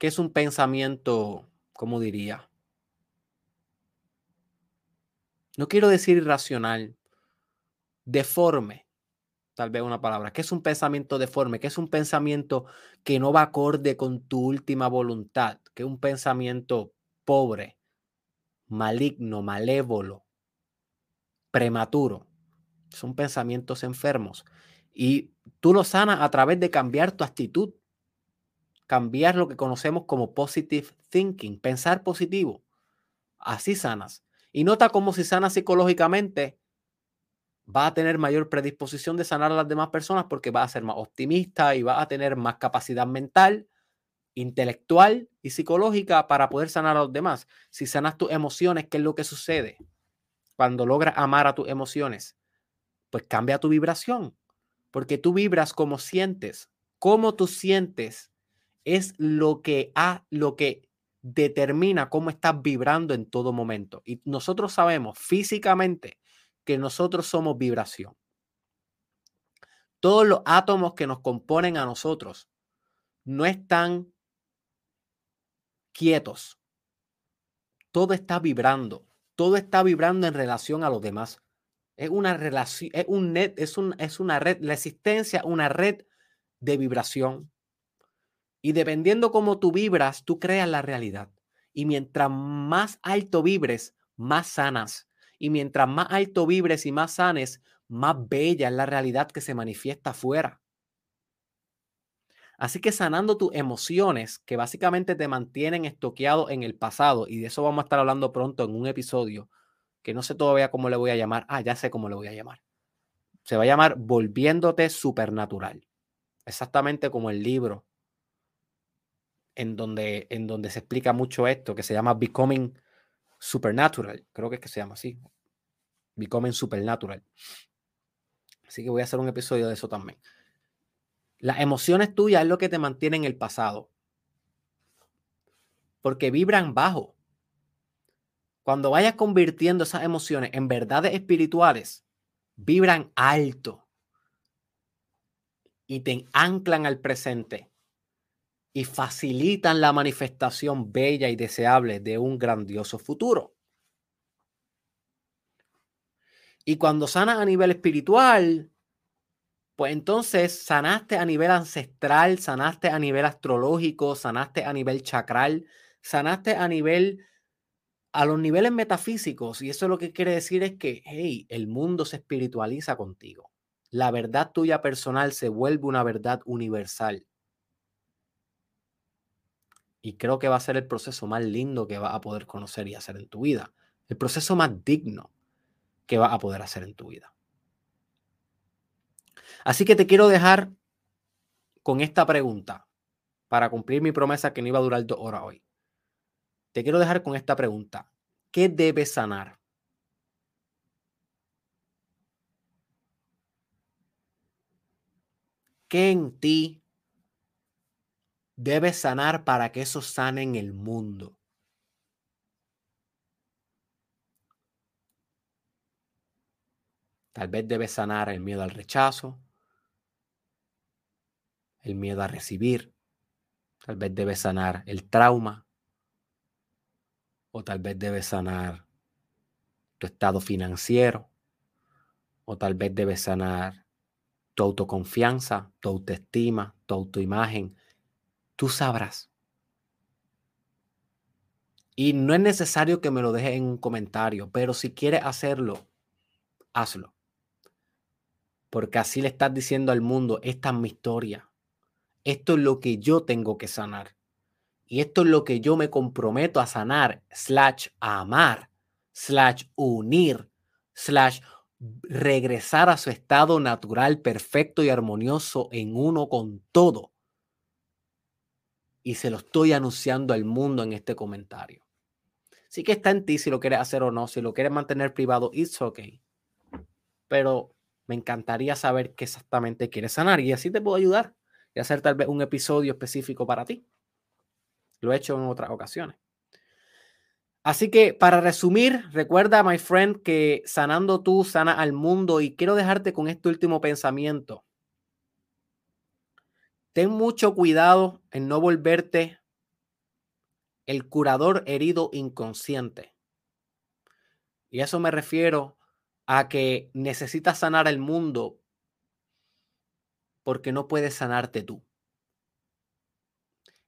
¿Qué es un pensamiento, cómo diría? No quiero decir irracional, deforme, tal vez una palabra. ¿Qué es un pensamiento deforme? ¿Qué es un pensamiento que no va acorde con tu última voluntad? ¿Qué es un pensamiento pobre, maligno, malévolo, prematuro? Son pensamientos enfermos. Y tú lo sanas a través de cambiar tu actitud cambiar lo que conocemos como positive thinking, pensar positivo. Así sanas. Y nota cómo si sanas psicológicamente, va a tener mayor predisposición de sanar a las demás personas porque va a ser más optimista y va a tener más capacidad mental, intelectual y psicológica para poder sanar a los demás. Si sanas tus emociones, ¿qué es lo que sucede? Cuando logras amar a tus emociones, pues cambia tu vibración, porque tú vibras como sientes. Cómo tú sientes es lo que, ha, lo que determina cómo estás vibrando en todo momento. Y nosotros sabemos físicamente que nosotros somos vibración. Todos los átomos que nos componen a nosotros no están quietos. Todo está vibrando. Todo está vibrando en relación a los demás. Es una relación, es un net, es, un, es una red, la existencia, una red de vibración. Y dependiendo cómo tú vibras, tú creas la realidad. Y mientras más alto vibres, más sanas. Y mientras más alto vibres y más sanes, más bella es la realidad que se manifiesta afuera. Así que sanando tus emociones, que básicamente te mantienen estoqueado en el pasado, y de eso vamos a estar hablando pronto en un episodio, que no sé todavía cómo le voy a llamar. Ah, ya sé cómo le voy a llamar. Se va a llamar Volviéndote Supernatural. Exactamente como el libro en donde, en donde se explica mucho esto, que se llama Becoming Supernatural. Creo que es que se llama así. Becoming Supernatural. Así que voy a hacer un episodio de eso también. Las emociones tuyas es lo que te mantiene en el pasado. Porque vibran bajo. Cuando vayas convirtiendo esas emociones en verdades espirituales, vibran alto y te anclan al presente y facilitan la manifestación bella y deseable de un grandioso futuro. Y cuando sanas a nivel espiritual, pues entonces sanaste a nivel ancestral, sanaste a nivel astrológico, sanaste a nivel chakral, sanaste a nivel, a los niveles metafísicos. Y eso lo que quiere decir es que, hey, el mundo se espiritualiza contigo. La verdad tuya personal se vuelve una verdad universal. Y creo que va a ser el proceso más lindo que vas a poder conocer y hacer en tu vida. El proceso más digno que vas a poder hacer en tu vida. Así que te quiero dejar con esta pregunta para cumplir mi promesa que no iba a durar dos horas hoy. Te quiero dejar con esta pregunta. ¿Qué debes sanar? ¿Qué en ti Debes sanar para que eso sane en el mundo. Tal vez debes sanar el miedo al rechazo, el miedo a recibir. Tal vez debes sanar el trauma. O tal vez debes sanar tu estado financiero. O tal vez debes sanar tu autoconfianza, tu autoestima, tu autoimagen, tú sabrás. Y no es necesario que me lo dejes en un comentario, pero si quieres hacerlo, hazlo. Porque así le estás diciendo al mundo, esta es mi historia. Esto es lo que yo tengo que sanar. Y esto es lo que yo me comprometo a sanar, slash amar, slash unir, slash regresar a su estado natural, perfecto y armonioso en uno con todo y se lo estoy anunciando al mundo en este comentario. Sí que está en ti si lo quieres hacer o no, si lo quieres mantener privado, it's okay. Pero me encantaría saber qué exactamente quieres sanar y así te puedo ayudar y hacer tal vez un episodio específico para ti. Lo he hecho en otras ocasiones. Así que para resumir, recuerda, my friend, que sanando tú sana al mundo y quiero dejarte con este último pensamiento. Ten mucho cuidado en no volverte el curador herido inconsciente. Y eso me refiero a que necesitas sanar el mundo porque no puedes sanarte tú.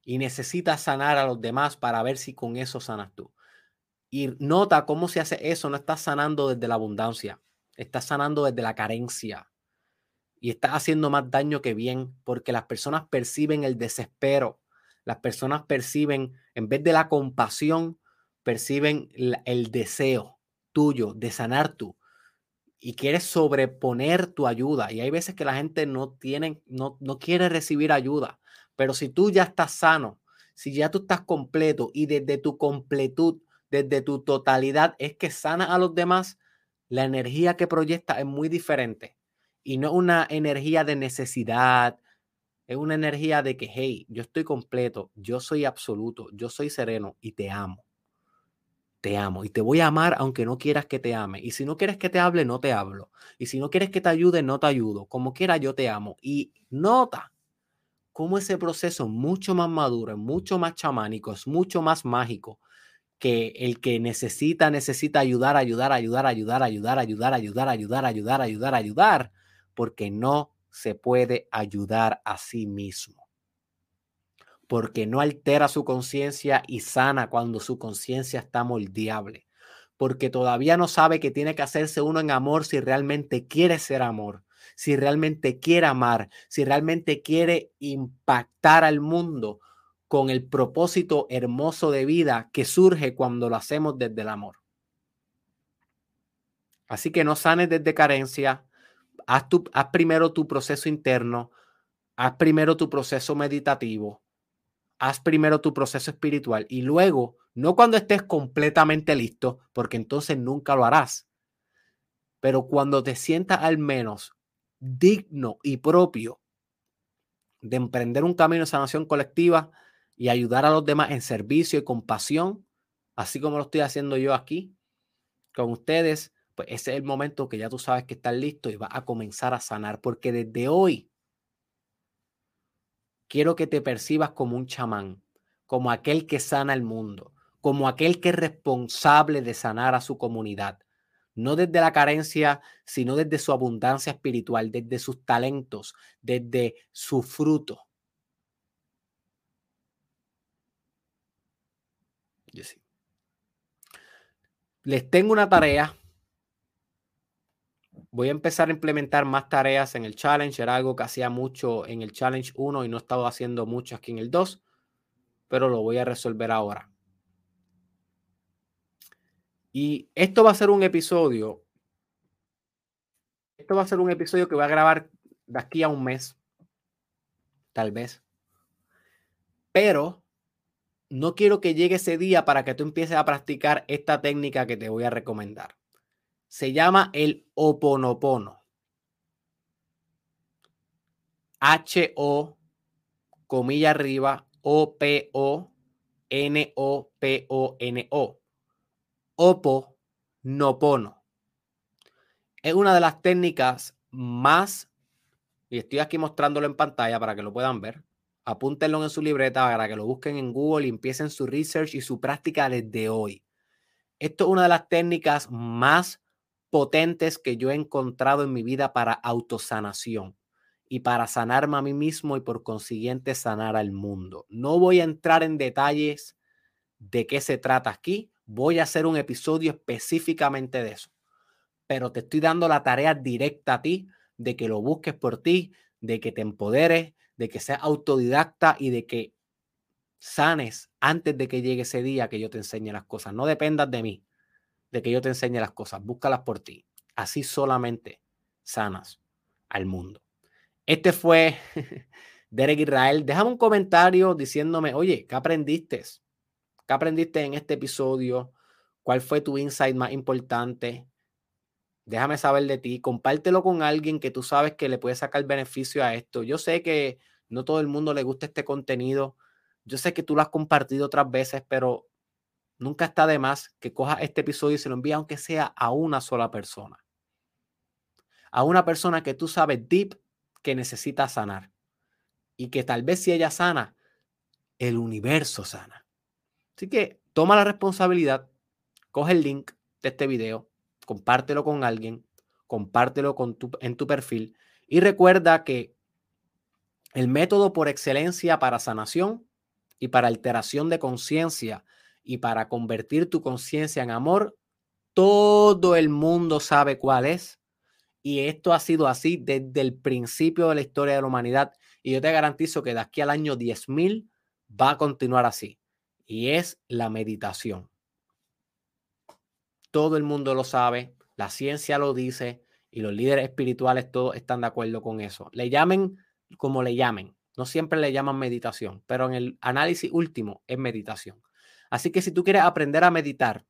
Y necesitas sanar a los demás para ver si con eso sanas tú. Y nota cómo se hace eso. No estás sanando desde la abundancia, estás sanando desde la carencia. Y estás haciendo más daño que bien porque las personas perciben el desespero. Las personas perciben, en vez de la compasión, perciben el deseo tuyo de sanar tú y quieres sobreponer tu ayuda. Y hay veces que la gente no tiene, no, no quiere recibir ayuda. Pero si tú ya estás sano, si ya tú estás completo y desde tu completud, desde tu totalidad, es que sana a los demás, la energía que proyecta es muy diferente. Y no una energía de necesidad, es una energía de que, hey, yo estoy completo, yo soy absoluto, yo soy sereno y te amo te amo y te voy a amar aunque no quieras que te ame. Y si no quieres que te hable, no te hablo. Y si no quieres que te ayude, no te ayudo. Como quiera, yo te amo. Y nota cómo ese proceso es mucho más maduro, es mucho más chamánico, es mucho más mágico que el que necesita, necesita ayudar, ayudar, ayudar, ayudar, ayudar, ayudar, ayudar, ayudar, ayudar, ayudar, ayudar, porque no se puede ayudar a sí mismo porque no altera su conciencia y sana cuando su conciencia está moldeable, porque todavía no sabe que tiene que hacerse uno en amor si realmente quiere ser amor, si realmente quiere amar, si realmente quiere impactar al mundo con el propósito hermoso de vida que surge cuando lo hacemos desde el amor. Así que no sanes desde carencia, haz, primero tu proceso interno, haz primero tu proceso meditativo, haz primero tu proceso espiritual y luego, no cuando estés completamente listo, porque entonces nunca lo harás, pero cuando te sientas al menos digno y propio de emprender un camino de sanación colectiva y ayudar a los demás en servicio y compasión, así como lo estoy haciendo yo aquí con ustedes, pues ese es el momento que ya tú sabes que estás listo y vas a comenzar a sanar, porque desde hoy quiero que te percibas como un chamán, como aquel que sana el mundo, como aquel que es responsable de sanar a su comunidad. No desde la carencia, sino desde su abundancia espiritual, desde sus talentos, desde su fruto. Les tengo una tarea voy a empezar a implementar más tareas en el challenge. Era algo que hacía mucho en el challenge 1 y no estaba haciendo mucho aquí en el 2, pero lo voy a resolver ahora. Y esto va a ser un episodio. Esto va a ser un episodio que voy a grabar de aquí a un mes, tal vez. Pero no quiero que llegue ese día para que tú empieces a practicar esta técnica que te voy a recomendar se llama el Oponopono. H-O, comilla arriba, O-P-O-N-O-P-O-N-O. Oponopono. Es una de las técnicas más, y estoy aquí mostrándolo en pantalla para que lo puedan ver. Apúntenlo en su libreta para que lo busquen en Google y empiecen su research y su práctica desde hoy. Esto es una de las técnicas más potentes que yo he encontrado en mi vida para autosanación y para sanarme a mí mismo y por consiguiente sanar al mundo. No voy a entrar en detalles de qué se trata aquí. Voy a hacer un episodio específicamente de eso. Pero te estoy dando la tarea directa a ti de que lo busques por ti, de que te empoderes, de que seas autodidacta y de que sanes antes de que llegue ese día que yo te enseñe las cosas. No dependas de mí de que yo te enseñe las cosas, búscalas por ti. Así solamente sanas al mundo. Este fue Derek Israel. Déjame un comentario diciéndome, oye, ¿qué aprendiste? ¿Qué aprendiste en este episodio? ¿Cuál fue tu insight más importante? Déjame saber de ti. Compártelo con alguien que tú sabes que le puede sacar beneficio a esto. Yo sé que no todo el mundo le gusta este contenido, Yo sé que tú lo has compartido otras veces, pero nunca está de más que cojas este episodio y se lo envíes, aunque sea a una sola persona. A una persona que tú sabes deep que necesita sanar. Y que tal vez si ella sana, el universo sana. Así que toma la responsabilidad, coge el link de este video, compártelo con alguien, compártelo con en tu perfil y recuerda que el método por excelencia para sanación y para alteración de conciencia y para convertir tu conciencia en amor, todo el mundo sabe cuál es. Y esto ha sido así desde el principio de la historia de la humanidad. Y yo te garantizo que de aquí al año 10.000 va a continuar así. Y es la meditación. Todo el mundo lo sabe, la ciencia lo dice y los líderes espirituales todos están de acuerdo con eso. Le llamen como le llamen. No siempre le llaman meditación, pero en el análisis último es meditación. Así que si tú quieres aprender a meditar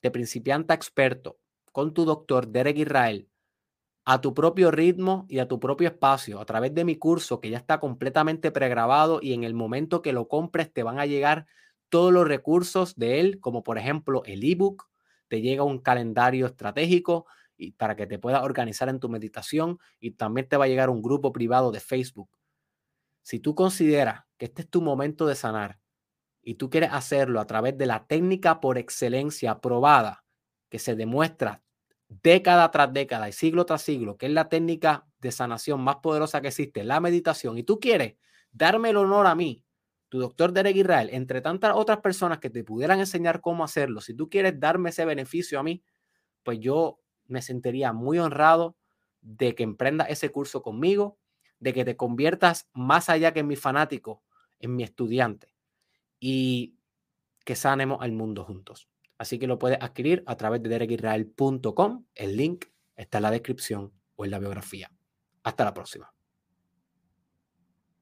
de principiante a experto con tu doctor Derek Israel a tu propio ritmo y a tu propio espacio a través de mi curso que ya está completamente pregrabado y en el momento que lo compres te van a llegar todos los recursos de él, como por ejemplo el ebook, te llega un calendario estratégico y para que te puedas organizar en tu meditación y también te va a llegar un grupo privado de Facebook. Si tú consideras que este es tu momento de sanar y tú quieres hacerlo a través de la técnica por excelencia probada, que se demuestra década tras década y siglo tras siglo, que es la técnica de sanación más poderosa que existe, la meditación, y tú quieres darme el honor a mí, tu doctor Derek Israel, entre tantas otras personas que te pudieran enseñar cómo hacerlo, si tú quieres darme ese beneficio a mí, pues yo me sentiría muy honrado de que emprendas ese curso conmigo, de que te conviertas más allá que en mi fanático, en mi estudiante y que sanemos al mundo juntos. Así que lo puedes adquirir a través de derekisrael.com. El link está en la descripción o en la biografía. Hasta la próxima.